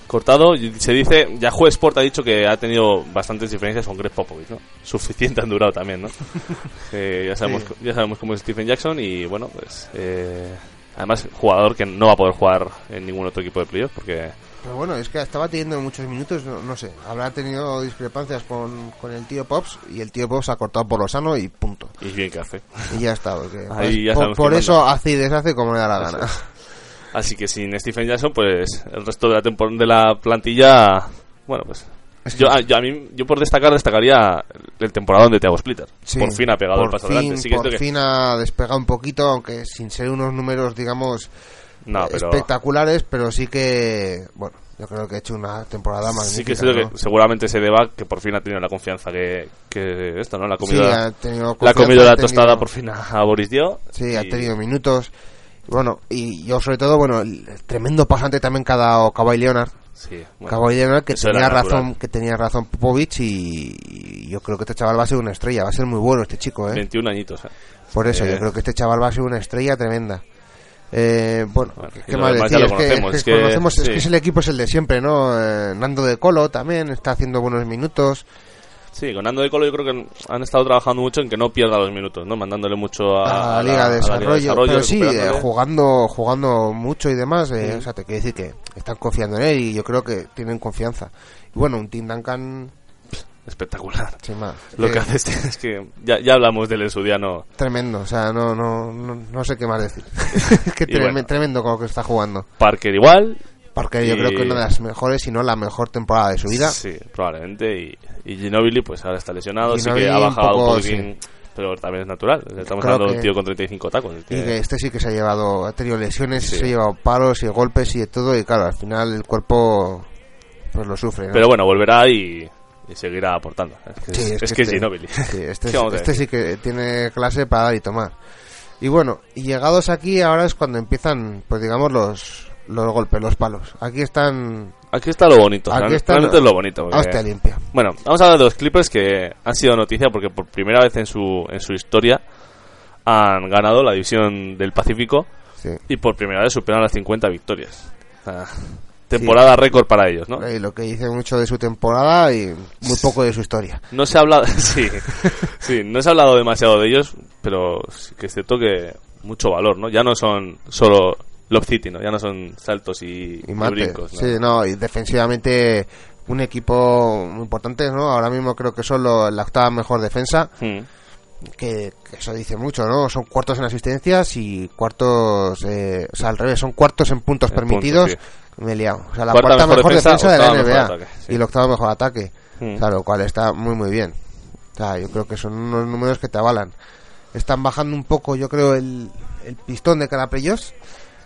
cortado. y se dice, Yahoo Sport ha dicho que ha tenido bastantes diferencias con Greg Popovich, ¿no? [laughs] Suficiente han durado también, ¿no? [laughs] Eh, ya, sabemos, Sí. ya sabemos cómo es Stephen Jackson y bueno, pues... eh, además, jugador que no va a poder jugar en ningún otro equipo de playoff porque... Pero bueno, es que estaba teniendo muchos minutos, no, no sé. Habrá tenido discrepancias con, con el tío Pops y el tío Pops ha cortado por lo sano y punto. Y bien que hace. Y ya está. porque, Ahí pues, ya por por eso manda. hace y deshace como le da la gana. es. [laughs] Así que sin Stephen Jackson, pues el resto de la de la plantilla, bueno, pues yo, a, yo a mí yo por destacar destacaría el temporadón de Thiago Splitter. Sí, por fin ha pegado el por paso fin, adelante. Sí por que- fin ha despegado un poquito, aunque sin ser unos números, digamos, No, eh, pero- espectaculares, pero sí que, bueno, yo creo que ha hecho una temporada magnífica. Sí que seguramente se deba que por fin ha tenido la confianza que, que esto, ¿no? La ha comido, Sí, la- ha tenido la tenido- tostada por fin a, Boris Dio. Sí, ha tenido minutos. Bueno, y yo sobre todo, bueno, el tremendo pasante también que ha dado Kawhi Leonard. Sí, bueno, Kawhi Leonard que tenía razón, que tenía razón Popovich y, y yo creo que este chaval va a ser una estrella, va a ser muy bueno este chico, ¿eh? 21 añitos. ¿eh? Por eso, Eh, yo creo que este chaval va a ser una estrella tremenda. Eh, bueno, y ¿qué lo más demás decir? ya Es que, es es que que- conocemos- es que es el equipo es el de siempre, ¿no? Eh, Nando de Colo también está haciendo buenos minutos. Sí, con Nando de Colo yo creo que han estado trabajando mucho en que no pierda los minutos, ¿no? Mandándole mucho a, a la Liga de a la Desarrollo, pero sí, eh, jugando jugando mucho y demás, eh, Sí. o sea, te quiero decir que están confiando en él y yo creo que tienen confianza. Y bueno, un Tim Duncan, espectacular. sin más, Lo eh, que hace este es que ya, ya hablamos del Esudiano. tremendo, o sea, no no no, no sé qué más decir. [laughs] [laughs] es que Y trem- bueno. tremendo con lo que está jugando. Parker igual. Porque yo creo que una de las mejores, si no la mejor temporada de su vida. Sí, probablemente. Y, y Ginobili, pues ahora está lesionado, sí Ginobili que ha un bajado un, poco, poquitín, pero también es natural. Estamos Creo hablando de un que- tío con 35 tacos. Y que este sí que se ha llevado, ha tenido lesiones, Sí. se ha llevado palos y golpes y de todo, y claro, al final el cuerpo pues lo sufre. ¿no? Pero bueno, volverá y, y seguirá aportando. Es que Sí, es, es es que que es este- Ginobili. sí, este, [laughs] ¿Qué vamos a este sí que tiene clase para dar y tomar. Y bueno, y llegados aquí ahora es cuando empiezan, pues digamos, los, los golpes, los palos. Aquí están... Aquí está lo bonito. Aquí está realmente lo- es lo bonito. porque- Hostia limpia. Bueno, vamos a hablar de los Clippers que han sido noticia porque por primera vez en su, en su historia han ganado la división del Pacífico y por primera vez superan las 50 victorias. Temporada récord para ellos, ¿no? Y lo que dice mucho de su temporada y muy poco de su historia. No se ha hablado, [laughs] sí, sí, no se ha hablado demasiado de ellos, pero sí que es cierto que mucho valor, ¿no? Ya no son solo Lob City, ¿no? Ya no son saltos y, y brincos, ¿no? Sí, no, y defensivamente un equipo muy importante, ¿no? Ahora mismo creo que son lo- la octava mejor defensa, Mm. que, que eso dice mucho, ¿no? Son cuartos en asistencias y cuartos, eh, o sea, al revés, son cuartos en puntos En permitidos. Me he liado. O sea, la Cuarta mejor mejor, defensa, defensa, de la NBA ataque, sí. y el octavo mejor ataque. Mm. O sea, lo cual está muy, muy bien. O sea, yo creo que son unos números que te avalan. Están bajando un poco, yo creo, el, el pistón de cada playoffs.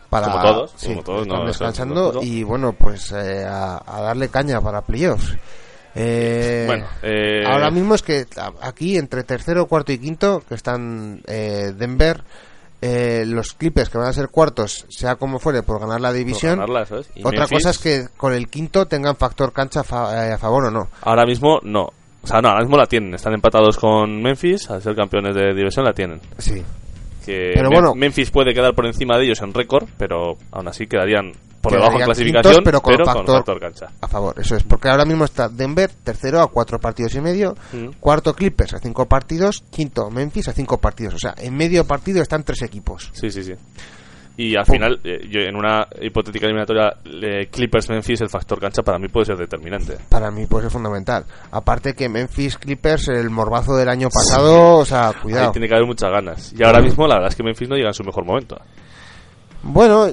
Para, Como todos, sí, como todos, están no, descansando y bueno, pues eh, a, a darle caña para playoffs. Eh, Bueno, eh, ahora mismo es que aquí entre tercero, cuarto y quinto, que están eh, Denver, eh, los Clippers que van a ser cuartos, sea como fuere, por ganar la división. ganarla, es. Otra Memphis- cosa es que con el quinto tengan factor cancha fa- eh, a favor o no. Ahora mismo no. O sea, no, ahora mismo la tienen. Están empatados con Memphis, al ser campeones de división la tienen. Sí. Que Pero Mem- bueno. Memphis puede quedar por encima de ellos en récord, pero aún así quedarían por debajo en clasificación, quintos, pero con pero con factor, cancha. a favor. Eso es, porque ahora mismo está Denver tercero a cuatro partidos y medio, Mm. cuarto Clippers a cinco partidos, quinto Memphis a cinco partidos. O sea, en medio partido están tres equipos. Sí, sí, sí. Y al Pum. final, eh, yo en una hipotética eliminatoria eh, Clippers-Memphis, el factor cancha para mí puede ser determinante. Para mí puede ser fundamental. Aparte que Memphis Clippers, el morbazo del año pasado, o sea, Ahí cuidado. tiene que haber muchas ganas. Y ahora mismo, la verdad es que Memphis no llega en su mejor momento. Bueno,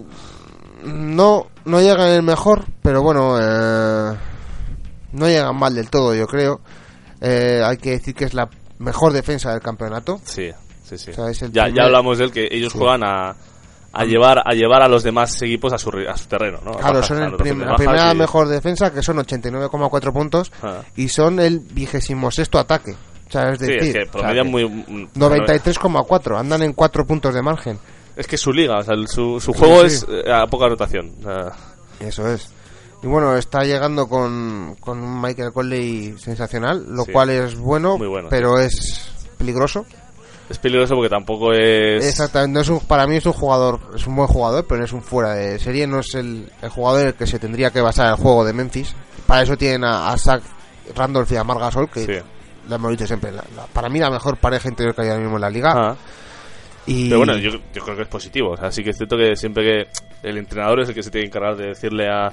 no, no llegan el mejor, pero bueno, eh, no llegan mal del todo, yo creo. Eh, hay que decir que es la mejor defensa del campeonato. Sí, sí, sí. O sea, ya, primer- ya hablamos de él, que ellos Sí. juegan a, a llevar a llevar a los demás equipos a su, a su terreno, ¿no? Claro, Bajas, son el prim- la primera y- mejor defensa, que son 89,4 puntos, Ah. y son el vigésimo sexto ataque. O sea, es Sí, decir, es que o sea, promedian que muy... mm, 93,4, andan en 4 puntos de margen. Es que su liga, o sea, el- su, su juego Sí, es eh, a poca rotación. Eso es. Y bueno, está llegando con, con un Michael Conley sensacional, lo Sí. cual es bueno, Muy bueno, pero es peligroso. es peligroso porque tampoco es... Exactamente, no es un, para mí es un jugador, es un buen jugador, pero no es un fuera de serie, no es el, el jugador en el que se tendría que basar el juego de Memphis. Para eso tienen a, a Zach Randolph y a Marc Gasol, que Sí. la hemos dicho siempre, la- la- para mí la mejor pareja interior que hay ahora mismo en la liga. Ah. Y Pero bueno, yo, yo creo que es positivo. O sea, sí que es cierto que siempre que el entrenador es el que se tiene que encargar de decirle a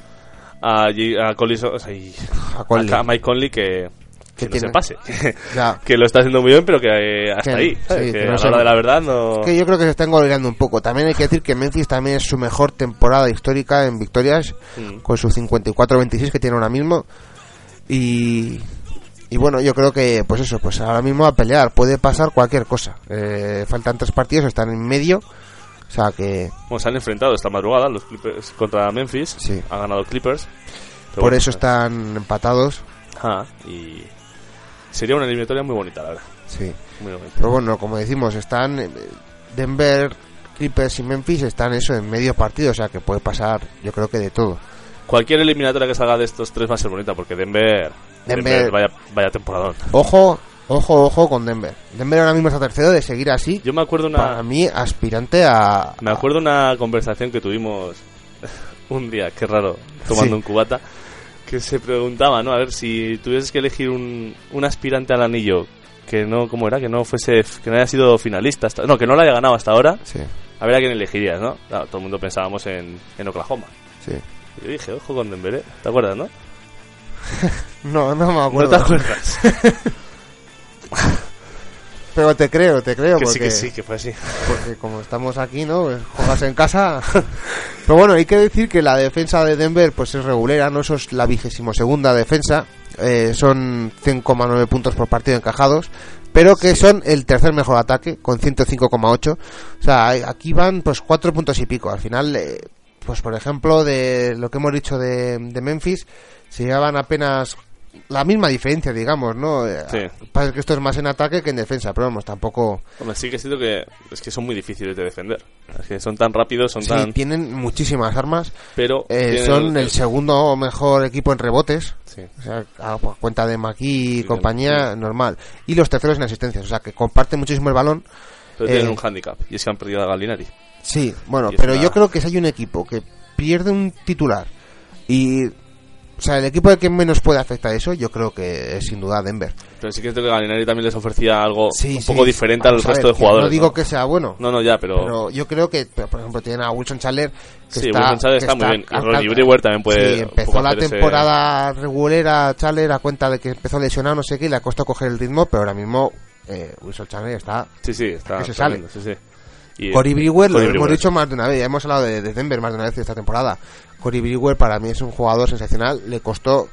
a, J- a Conley, o sea, y- A Conley. a Mike Conley que, que Que no tiene- se pase. [laughs] Ya. que lo está haciendo muy bien, pero que eh, hasta Que- ahí. sí, que no a se- la hora de la verdad no... que yo creo que se está engolando un poco. También hay que decir que Memphis también es su mejor temporada histórica en victorias, Mm. con sus 54-26 que tiene ahora mismo. Y, y bueno, yo creo que, pues eso, pues ahora mismo a pelear puede pasar cualquier cosa. Eh, faltan tres partidos, están en medio. O sea que Bueno, se han enfrentado esta madrugada los Clippers contra Memphis. Sí. Han ganado Clippers. Por bueno, eso están empatados. y sería una eliminatoria muy bonita, la verdad. Sí. Muy bonita. Pero bueno, como decimos, están eh, Denver, Clippers y Memphis están eso en medio partido, o sea que puede pasar, yo creo que de todo. Cualquier eliminatoria que salga de estos tres va a ser bonita porque Denver, Denver- vaya, vaya temporadón. Ojo, ojo, ojo con Denver. Denver ahora mismo está tercero de seguir así. Yo me acuerdo una Para mí, aspirante a. me acuerdo una conversación que tuvimos [laughs] un día, qué raro, tomando Sí. un cubata, que se preguntaba, ¿no? A ver si tuvieses que elegir un, un aspirante al anillo que no, ¿cómo era? Que no fuese, que no haya sido finalista, hasta, no, que no lo haya ganado hasta ahora. Sí, A ver a quién elegirías, ¿no? Claro, todo el mundo pensábamos en, en Oklahoma. sí. Yo dije, ojo con Denver, ¿eh? ¿te acuerdas, no? [laughs] No, no me ¿No acuerdo. te acuerdas? [laughs] Pero te creo, te creo. que porque, sí, que sí, que fue así. Porque como estamos aquí, ¿no? Pues juegas en casa. [laughs] Pero bueno, hay que decir que la defensa de Denver pues es regulera, ¿no? Eso es la vigésimo segunda defensa. Eh, son 100,9 puntos por partido encajados. Pero que son el tercer mejor ataque, con 105,8. O sea, aquí van pues cuatro puntos y pico. Al final, eh, pues por ejemplo, de lo que hemos dicho de, de Memphis, se llevaban apenas la misma diferencia, digamos, ¿no? Eh, Sí. Pasa que esto es más en ataque que en defensa, pero vamos, tampoco... Hombre, sí que siento que es que son muy difíciles de defender. Es que son tan rápidos, son Sí, tan... tienen muchísimas armas. Pero Eh, son el segundo mejor equipo en rebotes. Sí. O sea, a cuenta de Maki y compañía, normal. Y los terceros en asistencias. O sea, que comparten muchísimo el balón. Pero tienen Eh, un handicap y es que han perdido a Gallinari. Sí, bueno, pero yo creo que si hay un equipo que pierde un titular y... O sea, el equipo de que menos puede afectar eso, yo creo que es sin duda Denver. Pero sí que es que Gallinari también les ofrecía algo Sí, un sí. poco diferente al Vamos resto ver, de jugadores. No digo ¿no? que sea bueno. No, no, ya, pero... Pero yo creo que, por ejemplo, tienen a Wilson Chandler. Que Sí, está, Wilson Chandler está muy bien. Y al- Brewer también puede Sí, empezó la hacer ese- temporada regulera Chandler a cuenta de que empezó lesionado, no sé qué, y le ha costado coger el ritmo, pero ahora mismo eh, Wilson Chandler está. Sí, sí, está que se tremendo, sí, sí. Y- Cory Brewer, lo hemos dicho más de una vez, ya hemos hablado de, de Denver más de una vez esta temporada. Cory Brewer para mí es un jugador sensacional, le costó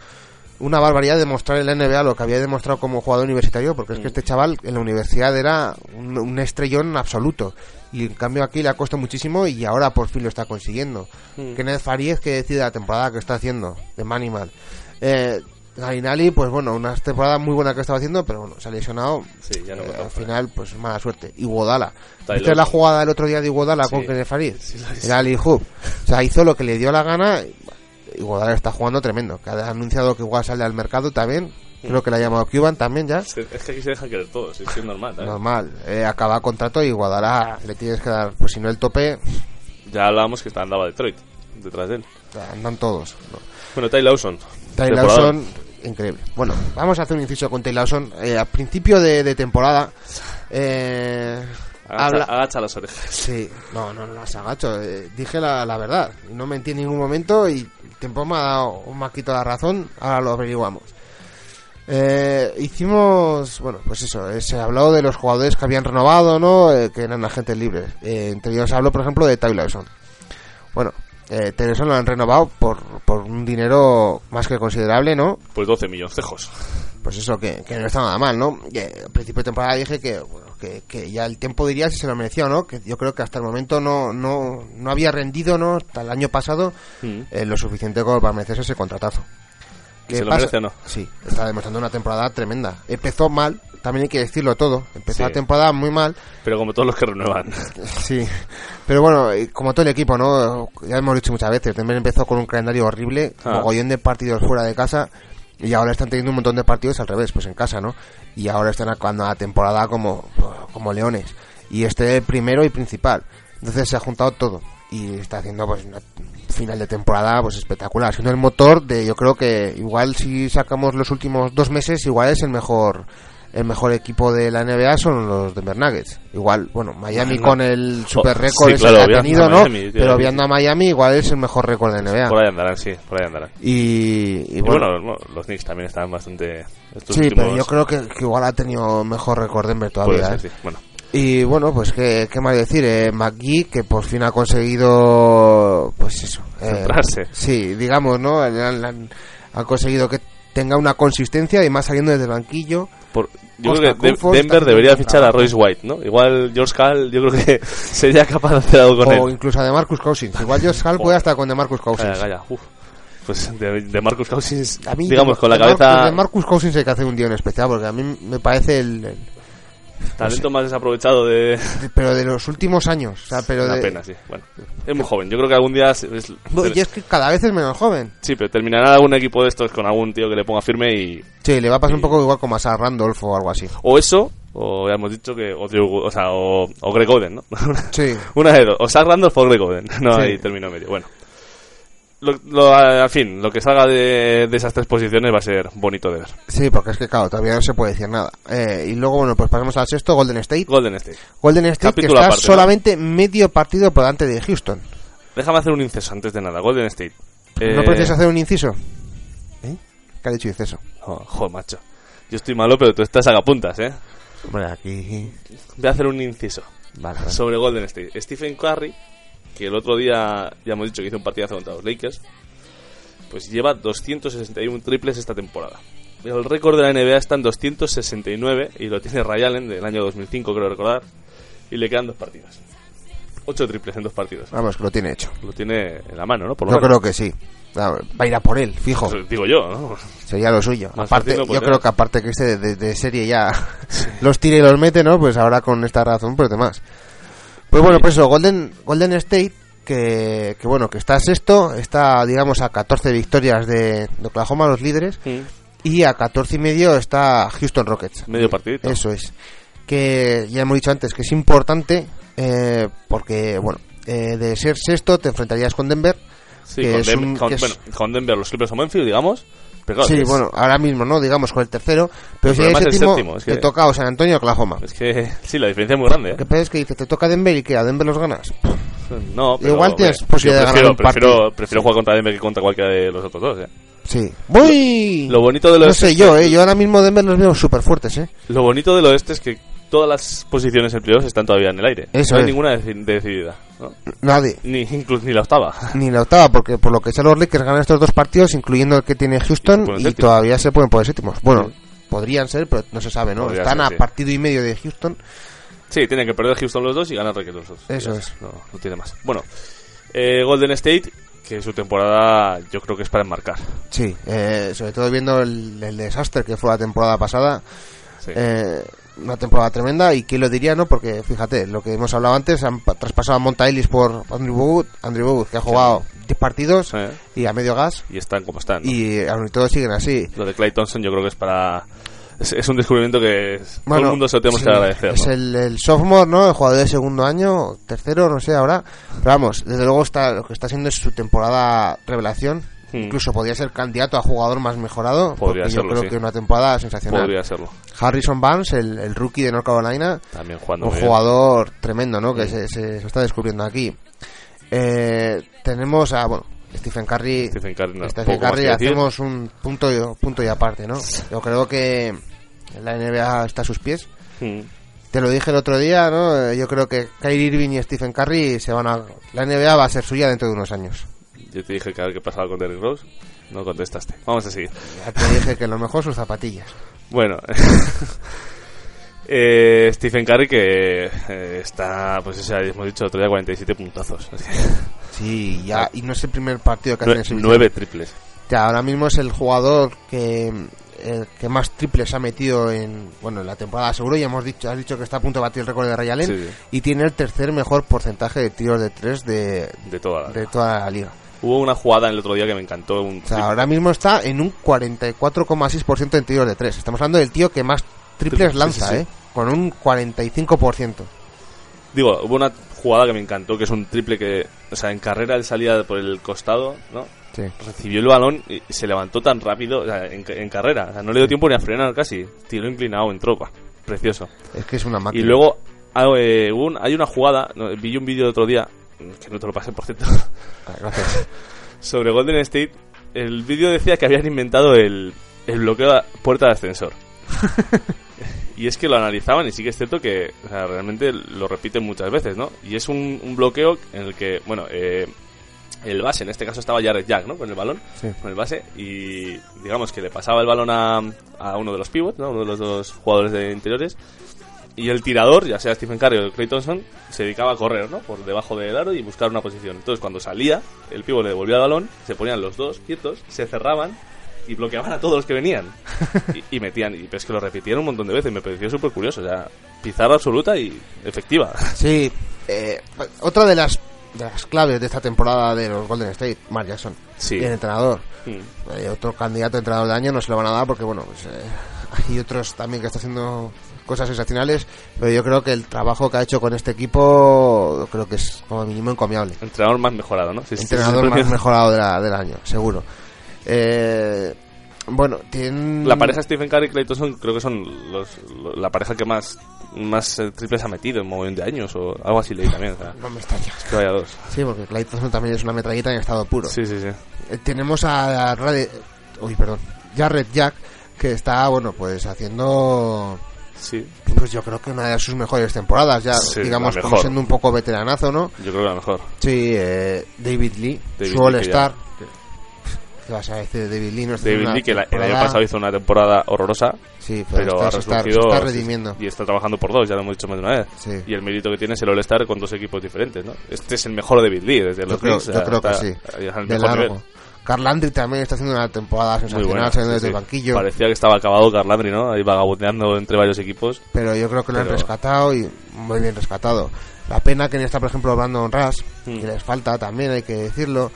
una barbaridad demostrar en la NBA lo que había demostrado como jugador universitario, porque es Mm. que este chaval en la universidad era un, un estrellón absoluto. Y en cambio aquí le ha costado muchísimo y ahora por fin lo está consiguiendo. Mm. Kenneth Faríez que decide la temporada que está haciendo de Manimal. Eh, Garinali, pues bueno, una temporada muy buena que estaba haciendo, pero bueno, se ha lesionado. Sí, ya no Eh, al final, pues mala suerte. Iguodala. ¿Viste la jugada del otro día de Iguodala Sí. con Kenneth Farid? Sí. Era Ali Hoop. O sea, hizo lo que le dio la gana. Iguodala está jugando tremendo. Que ha anunciado que igual sale al mercado también. Creo que la ha llamado Cuban también ya. Es que aquí se deja querer todo, es normal. ¿sabes? Normal. Eh, acaba contrato y Iguodala le tienes que dar, pues si no el tope. Ya hablábamos que andaba Detroit. detrás de él. Andan todos. ¿no? Bueno, Ty Lawson. Ty. Lawson, increíble. Bueno, vamos a hacer un inciso con Ty Lawson. Eh, a principio de, de temporada, eh, Agacha, habla- agacha las orejas. Sí, no, no, no las agacho. eh, dije la, la verdad. No mentí en ningún momento y el tiempo me ha dado un maquito la razón. Ahora lo averiguamos. Eh, hicimos, bueno, pues eso, eh, se habló de los jugadores que habían renovado, ¿no? Eh, que eran agentes libres. Eh, entre ellos hablo, por ejemplo, de Ty Lawson. Bueno, eh, lo han renovado por, por un dinero más que considerable, ¿no? Pues 12 milloncejos. Pues eso, que, que no está nada mal, ¿no? Eh, al principio de temporada dije que, bueno, que, que ya el tiempo diría si se lo merecía o no, que yo creo que hasta el momento no, no, no había rendido, ¿no? Hasta el año pasado Mm. eh, lo suficiente como para merecerse ese contratazo. ¿Y se lo merece o no? Sí, está demostrando una temporada tremenda. Empezó mal, también hay que decirlo todo. Empezó Sí. la temporada muy mal, Pero como todos los que renuevan. [laughs] sí. Pero bueno, eh, como todo el equipo, ¿no? Ya hemos dicho muchas veces, también empezó con un calendario horrible, Ah. mogollón de partidos fuera de casa, y ahora están teniendo un montón de partidos al revés, pues en casa, ¿no? Y ahora están acabando la temporada como, como leones. Y este primero y principal. Entonces se ha juntado todo. Y está haciendo pues una final de temporada pues espectacular. Siendo el motor de, yo creo que igual si sacamos los últimos dos meses, igual es el mejor el mejor equipo de la NBA son los Denver Nuggets. Igual, bueno, Miami con el super récord sí, ese claro, que ha tenido, ¿no? Miami, tío, Pero viendo a Miami igual es el mejor récord de la NBA. Por ahí andarán, sí, por ahí andarán. Y, y Y bueno, los Knicks también están bastante... Estos sí, últimos... pero yo creo que, que igual ha tenido mejor récord Denver todavía. Puede ¿eh? ser, sí. Bueno, Y bueno, pues qué, qué más decir, eh, McGee que por fin ha conseguido, pues eso, eh, sí, digamos, ¿no? Han- conseguido que tenga una consistencia y más saliendo desde el banquillo. Por- yo Costa creo que Kufos Denver debería fichar a. Royce White, ¿no? Igual George Hall, yo creo que [laughs] sería capaz de hacer algo con o él. incluso a DeMarcus Cousins. Igual [laughs] Josh Hall puede estar con DeMarcus Cousins. Calla, calla, uf. Pues de, de Marcus Cousins, A mí, digamos, de- con la de Marcus- cabeza... de Marcus Cousins hay que hacer un día en especial porque a mí me parece el, el- talento más desaprovechado de... pero de los últimos años, o sea, pero Una de, pena, sí. Bueno, es muy joven. Yo creo que algún día... es- y es que cada vez es menos joven. Sí, pero terminará algún equipo de estos con algún tío que le ponga firme y... Sí, le va a pasar un poco igual como a Sam Randolph o algo así. O eso, o ya hemos dicho que... O, o sea, o, o Greg Oden, ¿no? Sí. [laughs] Una de dos. O Zach Randolph o Greg Oden. [laughs] No Sí. hay término medio. Bueno. Lo, lo- al fin, lo que salga de, de esas tres posiciones va a ser bonito de ver. Sí, porque es que claro, todavía no se puede decir nada. Eh, y luego, bueno, pues pasamos al sexto, Golden State. Golden State. Golden State que Capítulo está aparte, ¿no? solamente medio partido por delante de Houston. Déjame hacer un inceso antes de nada. Golden State. ¿No Eh, prefieres hacer un inciso? ¿Eh? ¿Qué ha dicho inciso? oh, joder, macho. Yo estoy malo, pero tú estás a puntas, ¿eh? Hombre, aquí... Voy a hacer un inciso Vale, vale. sobre Golden State. Stephen Curry, que el otro día ya hemos dicho que hizo un partidazo contra los Lakers, pues lleva 261 triples esta temporada. El récord de la NBA está en 269 y lo tiene Ray Allen del año 2005, creo recordar, y le quedan dos partidos. Ocho triples en dos partidos. Vamos, que lo tiene hecho. Lo tiene en la mano, ¿no? Por lo Yo menos. creo que sí. Va va a ir a por él, fijo. Pues digo yo, ¿no? Sería lo suyo. Más aparte, no yo creo que aparte que este de, de- de serie ya [laughs] los tira y los mete, ¿no? Pues ahora con esta razón, pues demás. Pues bueno, pues eso, Golden, Golden State, que, que bueno, que está sexto, está, digamos, a 14 victorias de, de Oklahoma, los líderes, y a 14 y medio está Houston Rockets. Medio partidito. Eso es. Que ya hemos dicho antes que es importante, eh, porque, bueno, eh, de ser sexto te enfrentarías con Denver. Sí, que con, es Denver, un- con- que es- bueno, con Denver, los Clippers o Memphis, digamos. Claro, sí, bueno, ahora mismo no, digamos con el tercero, pero El si hay el séptimo, séptimo, es que- te toca o San Antonio o Oklahoma. Es que [laughs] sí, la diferencia es muy grande. ¿eh? Lo que pasa es que dice, te toca Denver y que a Denver los ganas. [laughs] No, pero, Igual tienes posibilidad yo de ganar un prefiero, prefiero, partido. prefiero jugar contra Denver que contra cualquiera de los otros dos. ¿eh? Sí. Voy. Lo bonito del No oeste sé yo, eh, yo ahora mismo Denver los veo súper fuertes, eh. Lo bonito del oeste es que todas las posiciones en playoffs están todavía en el aire. Eso no hay es. ninguna deci- decidida. ¿no? Nadie. Ni, incluso ni la octava. [laughs] Ni la octava, porque por lo que sea los Lakers ganan estos dos partidos, incluyendo el que tiene Houston, y todavía se pueden poner séptimos. Bueno, Sí. podrían ser, pero no se sabe, ¿no? Podría Están ser, a sí. partido y medio de Houston. Sí, tienen que perder Houston los dos y ganar Rockets los dos. Eso es. No, no tiene más. Bueno, eh, Golden State, que su temporada yo creo que es para enmarcar. Sí, eh, sobre todo viendo el, el desastre que fue la temporada pasada. Sí. Eh, una temporada tremenda y quién lo diría, ¿no? Porque fíjate, lo que hemos hablado antes, han pa- traspasado a Monta Ellis por Andrew Bogut, Andrew Bogut que ha jugado 10 partidos Eh, y a medio gas Y están como están. ¿no? y aún y todo siguen así. Lo de Clay Thompson yo creo que es para Es, es un descubrimiento que todo el mundo se lo tenemos sí, que agradecer. Es ¿no? el, el sophomore, ¿no? El jugador de segundo año, tercero, no sé ahora. Pero vamos, desde luego está, lo que está haciendo es su temporada revelación. Hmm. Incluso podría ser candidato a jugador más mejorado. Podría porque serlo, yo creo sí. que una temporada sensacional. Podría serlo. Harrison Barnes, el, el rookie de North Carolina, También jugando un bien. jugador tremendo, ¿no? Que Sí. se, se- se está descubriendo aquí. Eh, tenemos a, bueno, Stephen Curry. Stephen Curry, no, Stephen Curry hacemos un punto y, punto y aparte, ¿no? Yo creo que la NBA está a sus pies. Mm. Te lo dije el otro día, ¿no? Eh, Yo creo que Kyrie Irving y Stephen Curry se van a... La NBA va a ser suya dentro de unos años. Yo te dije que a ver qué pasaba con Derrick Rose. No contestaste. Vamos a seguir. Ya te dije que lo mejor sus zapatillas. Bueno, [laughs] eh, Stephen Curry que eh, está, pues hemos dicho otro día, 47 puntazos. Sí, ya, y no es el primer partido que hace en Nue- nueve triples. Ya, ahora mismo es el jugador que el que más triples ha metido en bueno en la temporada seguro ya hemos dicho has dicho que está a punto de batir el récord de Ray Allen Sí, sí. y tiene el tercer mejor porcentaje de tiros de tres de, De toda la- de toda la liga Hubo una jugada el otro día que me encantó. Un o sea ahora mismo está en un 44,6% en tiros de tres estamos hablando del tío que más triples Sí, sí, lanza sí. eh con un 45% Digo, hubo una jugada que me encantó, que es un triple que, o sea, en carrera él salía por el costado, ¿no? Sí. Recibió el balón y se levantó tan rápido, o sea, en, en carrera, o sea, no le dio tiempo ni a frenar casi. Tiro inclinado en tropa. Precioso. es que es una Y máquina luego ah, eh, un- hay una jugada, no, vi un vídeo el otro día, que no te lo pasé por cierto, Ah, gracias [laughs] sobre Golden State. El vídeo decía que habían inventado el, el bloqueo a puerta de ascensor. [laughs] y es que lo analizaban y sí que es cierto que o sea, realmente lo repiten muchas veces, ¿no? Y es un, un bloqueo en el que, bueno, eh, el base, en este caso estaba Jared Jack, ¿no? Con el balón, Sí. con el base, y digamos que le pasaba el balón a, a uno de los pivots, ¿no? Uno de los dos jugadores de interiores. Y el tirador, ya sea Stephen Curry o Clay Thompson, se dedicaba a correr, ¿no? Por debajo del aro y buscar una posición. Entonces, cuando salía, el pívot le devolvía el balón, se ponían los dos quietos, se cerraban y bloqueaban a todos los que venían. [laughs] y, y metían, y pero es que lo repitieron un montón de veces, me pareció súper curioso. O sea, pizarra absoluta y efectiva. Sí, eh, otra de las, de las claves de esta temporada de los Golden State, Mark Jackson, Sí. el entrenador. Mm. Eh, otro candidato a entrenador de año no se lo van a dar porque, bueno, pues, eh, [laughs] hay otros también que está haciendo cosas sensacionales, pero yo creo que el trabajo que ha hecho con este equipo creo que es como mínimo encomiable. Entrenador más mejorado, ¿no? Entrenador [laughs] más mejorado de la- del año, seguro. Eh, bueno, tienen... La pareja Stephen Curry y Clay Thompson creo que son los, lo- la pareja que más más eh, triples ha metido en montón de años o algo así leí también. O sea, No me extraña. es que vaya dos. Sí, porque Clay Thompson también es una metralleta en estado puro. Sí, sí, sí. Eh, tenemos a Rade- uy, perdón, Jared Jack que está, bueno, pues haciendo Sí, pues yo creo que una de sus mejores temporadas ya, Sí, digamos, como siendo un poco veteranazo, ¿no? yo creo que la mejor. Sí, eh, David Lee, David su All-Star. ¿Qué vas a decir de David Lee? No David Lee, que la- el año pasado hizo una temporada horrorosa, Sí, pero, pero ha está, se resurgido está redimiendo. y está trabajando por dos, ya lo hemos dicho más de una vez. Sí. Y el mérito que tiene es el All-Star con dos equipos diferentes, ¿no? Este es el mejor David Lee desde Yo los creo, Knicks, yo creo que sí, de mejor largo. nivel. Carl Landry también está haciendo una temporada sensacional buena, saliendo sí, desde sí. el banquillo. Parecía que estaba acabado Carlandri, ¿no? Ahí vagabundeando entre varios equipos. pero yo creo que lo han Pero- rescatado y muy bien rescatado. La pena que no está, por ejemplo, Brandon Rush, Hmm. que les falta también, hay que decirlo.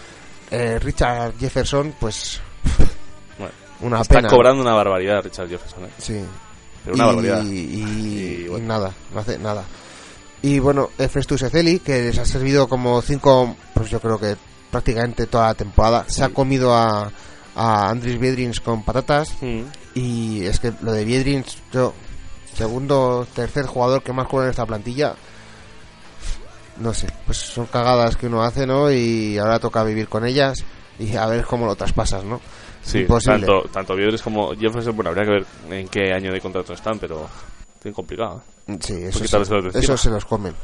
Eh, Richard Jefferson, pues [laughs] Bueno, una está pena. cobrando una barbaridad Richard Jefferson, ¿eh? Sí. Pero una y, barbaridad. Y, Y y bueno. nada, no hace nada. Y bueno, Festus Ezeli, que les ha servido como cinco, pues yo creo que prácticamente toda la temporada. Se ha comido a, a Andris Biedrins con patatas. Y es que lo de Biedrins, yo, segundo, tercer jugador que más juega en esta plantilla, no sé, pues son cagadas que uno hace, ¿no? Y ahora toca vivir con ellas y a ver cómo lo traspasas, ¿no? Sí, Imposible. tanto, tanto Biedres como Jefferson, bueno, habría que ver en qué año de contrato están, pero bien complicado. ¿eh? Sí, eso, se, eso se los comen.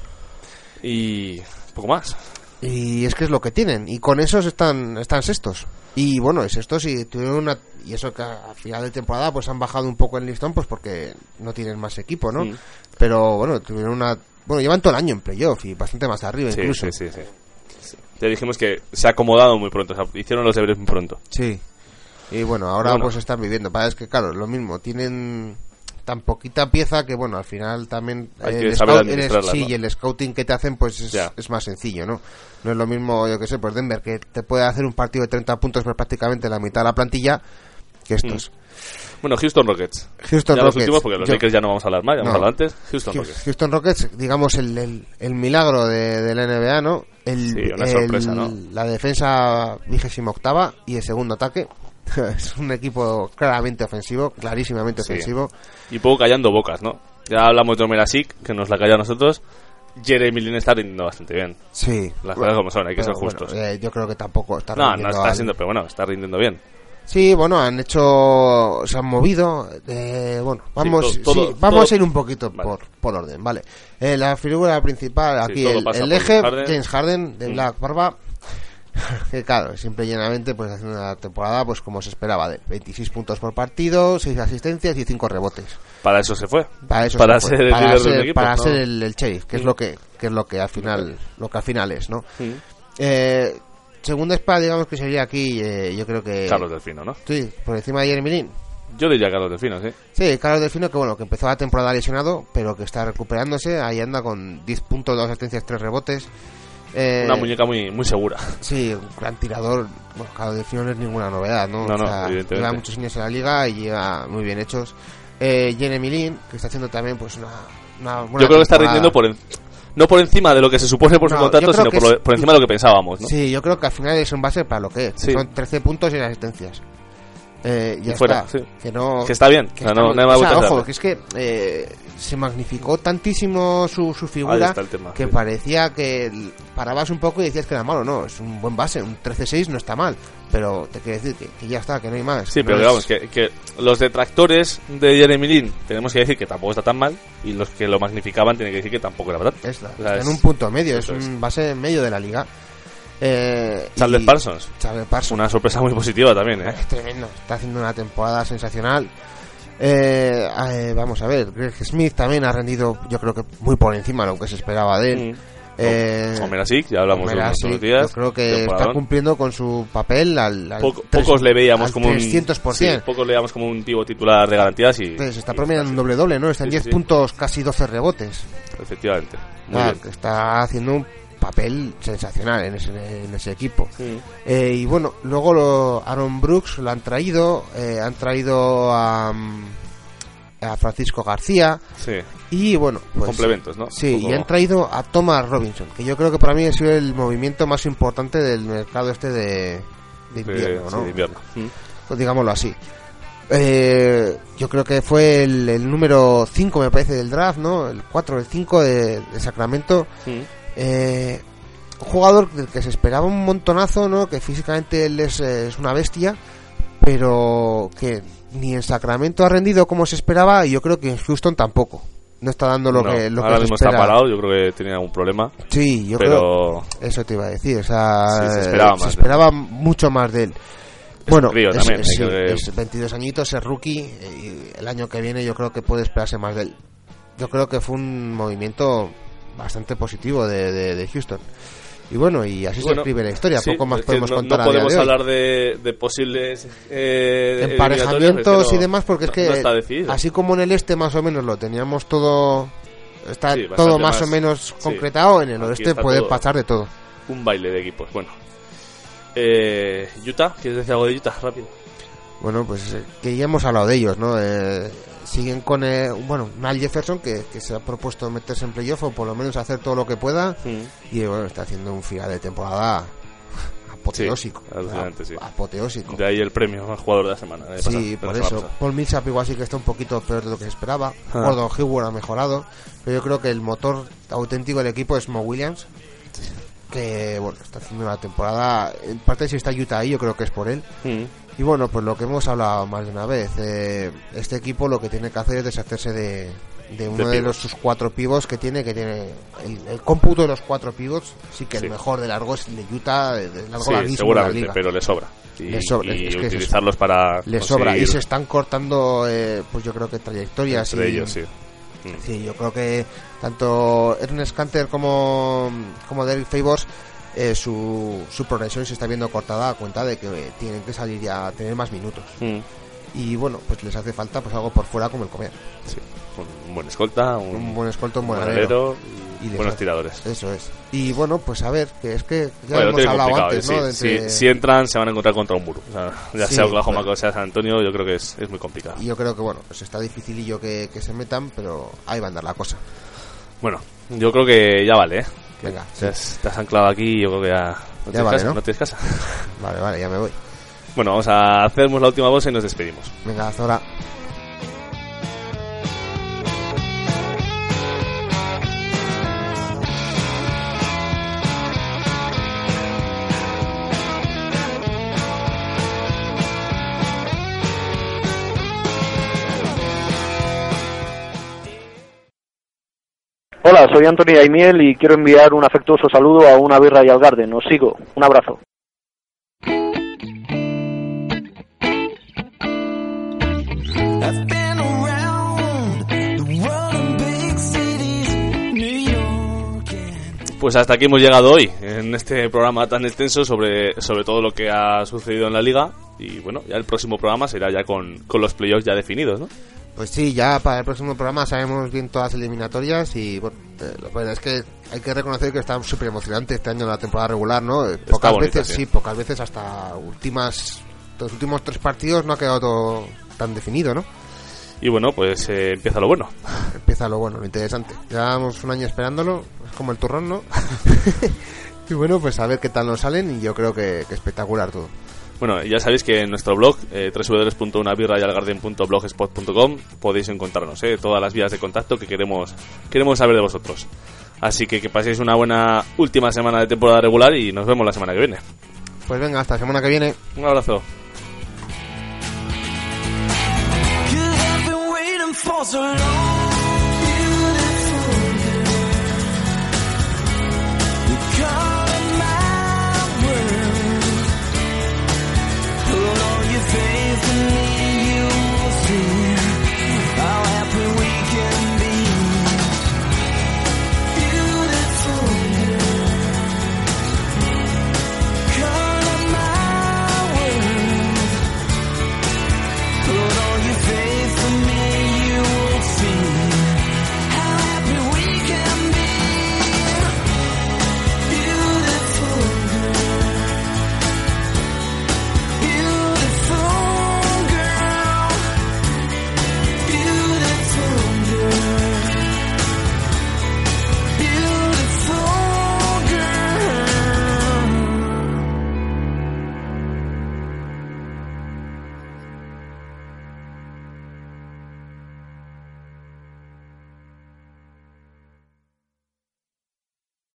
Y poco más. Y es que es lo que tienen. Y con esos están, están sextos. Y bueno, es estos y tuvieron una. Y eso que a final de temporada pues han bajado un poco el listón, pues porque no tienen más equipo, ¿no? Pero bueno, tuvieron una. Bueno, llevan todo el año en playoff y bastante más arriba Sí, incluso. sí, sí, sí. Sí. Ya dijimos que se ha acomodado muy pronto, o sea, hicieron los deberes muy pronto. Sí. Y bueno, ahora Bueno. pues están viviendo. Para es que claro, lo mismo, tienen tan poquita pieza que bueno, al final también Hay el que saber scout- el- sí, ¿no? y el scouting que te hacen pues es, es más sencillo, ¿no? No es lo mismo, yo que sé, pues Denver que te puede hacer un partido de 30 puntos pero prácticamente la mitad de la plantilla que estos. Bueno, Houston Rockets. Houston ya Rockets. los últimos, porque los Yo- Lakers ya no vamos a hablar más, ya No. antes. Houston Rockets. Houston Rockets, digamos, el, el, el milagro de, de la NBA, ¿no? El, Sí, una el- sorpresa, ¿no? La defensa vigésima octava y el segundo ataque. [laughs] es un equipo claramente ofensivo, clarísimamente Sí. ofensivo. Y poco callando bocas, ¿no? Ya hablamos de Omerasik, que nos la calla a nosotros. Jeremy Lin está rindiendo bastante bien. Sí. Las cosas como son, hay que ser bueno, justos. eh, yo creo que tampoco está no, no rindiendo está al- siendo, pero bueno, está rindiendo bien. Sí, bueno, han hecho, se han movido. eh, bueno, vamos, Sí, to- todo- sí, vamos todo- a ir un poquito Vale. por, por orden, vale. Eh, la figura principal, Sí, aquí todo el, el eje, Harden. James Harden, de Mm. Black Barba, que claro, siempre llenamente, pues haciendo una temporada, pues como se esperaba, de 26 puntos por partido, 6 asistencias y 5 rebotes. Para eso se fue. Para eso Para se fue, ser el para ser, equipo. para ¿no? ser el, el sheriff, que es Mm. lo que, que es lo que al final, lo que al final es, ¿no? Mm. Eh, segunda espada, digamos que sería aquí, eh, yo creo que... Carlos Delfino, ¿no? Sí, por encima de Jeremy Lin. Yo diría Carlos Delfino, sí. Sí, Carlos Delfino, que bueno, que empezó la temporada lesionado, pero que está recuperándose. Ahí anda con 10 puntos, 2 asistencias, 3 rebotes. Eh, Una muñeca muy, muy segura. Sí, un gran tirador. Bueno, Delfino no es ninguna novedad, ¿no? No, no, O sea, evidentemente. Lleva muchos años en la liga y lleva muy bien hechos. Eh, Jeremy Lin, que está haciendo también pues una, una buena Yo creo que está rindiendo por en- no por encima de lo que se supone por su No, contrato, sino por, lo- es- por encima de lo que pensábamos, ¿no? Sí, yo creo que al final es un base para lo que es. Sí. Son 13 puntos y asistencias. Eh, ya Y fuera, está. sí. Que no... Que está bien, que o sea, está no- no o sea, ojo, que es que eh, se magnificó tantísimo su, su figura está tema, que sí. parecía que parabas un poco y decías que era malo. No, es un buen base, un 13-6 no está mal. Pero te quiero decir que, que ya está, que no hay más. Sí, No pero es- digamos que, que los detractores de Jeremy Lin tenemos que decir que tampoco está tan mal y los que lo magnificaban tienen que decir que tampoco era verdad. Es la- O sea, está en es- un punto medio, es eso es. un base en medio de la liga. Eh, Charles Parsons. Charles Parsons. Una sorpresa muy positiva también, ¿eh? Es tremendo, está haciendo una temporada sensacional. Eh, eh, vamos a ver, Greg Smith también ha rendido, yo creo que muy por encima de lo que se esperaba de él. Mm. Eh, ya hablamos de unos Asic, días. Yo creo que está cumpliendo con su papel al, al Poco- tres- pocos le veíamos al como un 300%. sí, pocos le veíamos como un pivo titular de garantías y Pues está promediando un doble doble, ¿no? Está en Sí, 10 sí. puntos, casi 12 rebotes. efectivamente. Muy Ah, bien. está haciendo un papel sensacional en ese, en ese equipo. Eh, y bueno, luego lo, Aaron Brooks lo han traído, eh, han traído a, mm, a Francisco García Sí. y bueno, pues, Complementos, ¿no? Sí, poco- y han traído a Thomas Robinson, que yo creo que para mí ha sido el movimiento más importante del mercado este de, invierno, sí, ¿no? de invierno. Mm. Pues digámoslo así. Eh, yo creo que fue el, el número 5, me parece, del draft, ¿no? El 4 o el 5 de, de Sacramento. Eh, un jugador del que se esperaba un montonazo, ¿no? Que físicamente él es, eh, es una bestia, pero que ni en Sacramento ha rendido como se esperaba y yo creo que en Houston tampoco. No está dando lo No, que, lo ahora que se mismo está espera. parado, yo creo que tenía algún problema. Sí, yo pero creo. Eso te iba a decir. O sea, Sí, se eh, esperaba más él. esperaba mucho más de él. Bueno, es, también, es- hay sí, que- es 22 añitos, es rookie eh, y el año que viene yo creo que puede esperarse más de él. Yo creo que fue un movimiento bastante positivo de, de- de Houston. Y bueno, y así Bueno, se escribe la historia. sí, Poco más podemos no, contar no a día podemos de hoy. hablar de, de posibles eh, emparejamientos y demás porque es que así como en el este más o menos lo teníamos todo está Sí, todo más, más- o menos sí. concretado en el oeste puede pasar de todo un baile de equipos. Bueno, eh, Utah, ¿quieres decir algo de Utah? Rápido. bueno pues eh, que ya hemos hablado de ellos no Eh, siguen con eh, bueno Mal Jefferson que, que se ha propuesto meterse en playoff o por lo menos hacer todo lo que pueda y bueno está haciendo un final de temporada [laughs] apoteósico Sí, alucinante, sí. apoteósico De ahí el premio al jugador de la semana. de Sí, por eso. Paul Millsap igual sí que está un poquito peor de lo que se esperaba. Ah. Gordon Hayward ha mejorado. Pero yo creo que el motor auténtico del equipo es Mo Williams. Que, bueno, está haciendo una temporada... En parte si está Utah ahí, yo creo que es por él. Mm. Y bueno, pues lo que hemos hablado más de una vez. eh, este equipo lo que tiene que hacer es deshacerse de, de uno de, los sus cuatro pivos que tiene. Que tiene el, el cómputo de los cuatro pivots. Sí que Sí. el mejor de largo es el de Utah. De, largo Sí, la seguramente, liga. pero le sobra. Y, Le sobra, y es que es eso. utilizarlos para. Le sobra y se están cortando, eh, pues yo creo que trayectorias. entre y- ellos, sí. Mm. Sí, yo creo que tanto Ernest Canter como, como Derek Favors, eh, su, su progresión se está viendo cortada a cuenta de que tienen que salir ya a tener más minutos. Mm. Y bueno, pues les hace falta pues algo por fuera como el comer. Sí. Un buen escolta, un, Un buen escolto, un buen buen alero. alero y Buenos hace- tiradores. Eso es. Y bueno, pues a ver, que es que ya Bueno, hemos hablado antes, ¿eh? ¿no? Sí, De entre- si, si entran se van a encontrar contra un muro. O sea, [laughs] ya Sí, sea Oklahoma bueno. o sea San Antonio, yo creo que es, es muy complicado. Y yo creo que bueno, pues está dificilillo que, que se metan, pero ahí va a andar la cosa. Bueno, yo creo que ya vale, ¿eh? Venga, te, has, te has anclado aquí y yo creo que ya... ¿No tienes vale, casa? ¿no? ¿No tienes casa? [laughs] Vale, vale, ya me voy. Bueno, vamos a hacernos la última voz y nos despedimos. Venga, hasta ahora. Soy Anthony Daimiel y quiero enviar un afectuoso saludo a una birra y al Garden. Os sigo. Un abrazo. Pues hasta aquí hemos llegado hoy, en este programa tan extenso sobre, sobre todo lo que ha sucedido en la liga. Y bueno, ya el próximo programa será ya con, con los playoffs ya definidos, ¿no? Pues sí, ya para el próximo programa sabemos bien todas las eliminatorias y bueno, eh, lo bueno es que hay que reconocer que está súper emocionante este año la temporada regular, ¿no? Eh, Pocas bonita, veces, sí. sí, pocas veces hasta últimas, los últimos tres partidos no ha quedado todo tan definido, ¿no? Y bueno, pues eh, empieza lo bueno. Empieza lo bueno, lo interesante. Llevamos un año esperándolo, es como el turrón, ¿no? [laughs] [laughs] y bueno, pues a ver qué tal nos salen y yo creo que, que espectacular todo. Bueno, ya sabéis que en nuestro blog, eh, www.unabirrayalgarden.blogspot.com, podéis encontrarnos, eh, todas las vías de contacto que queremos, queremos saber de vosotros. Así que que paséis una buena última semana de temporada regular y nos vemos la semana que viene. Pues venga, hasta la semana que viene. Un abrazo.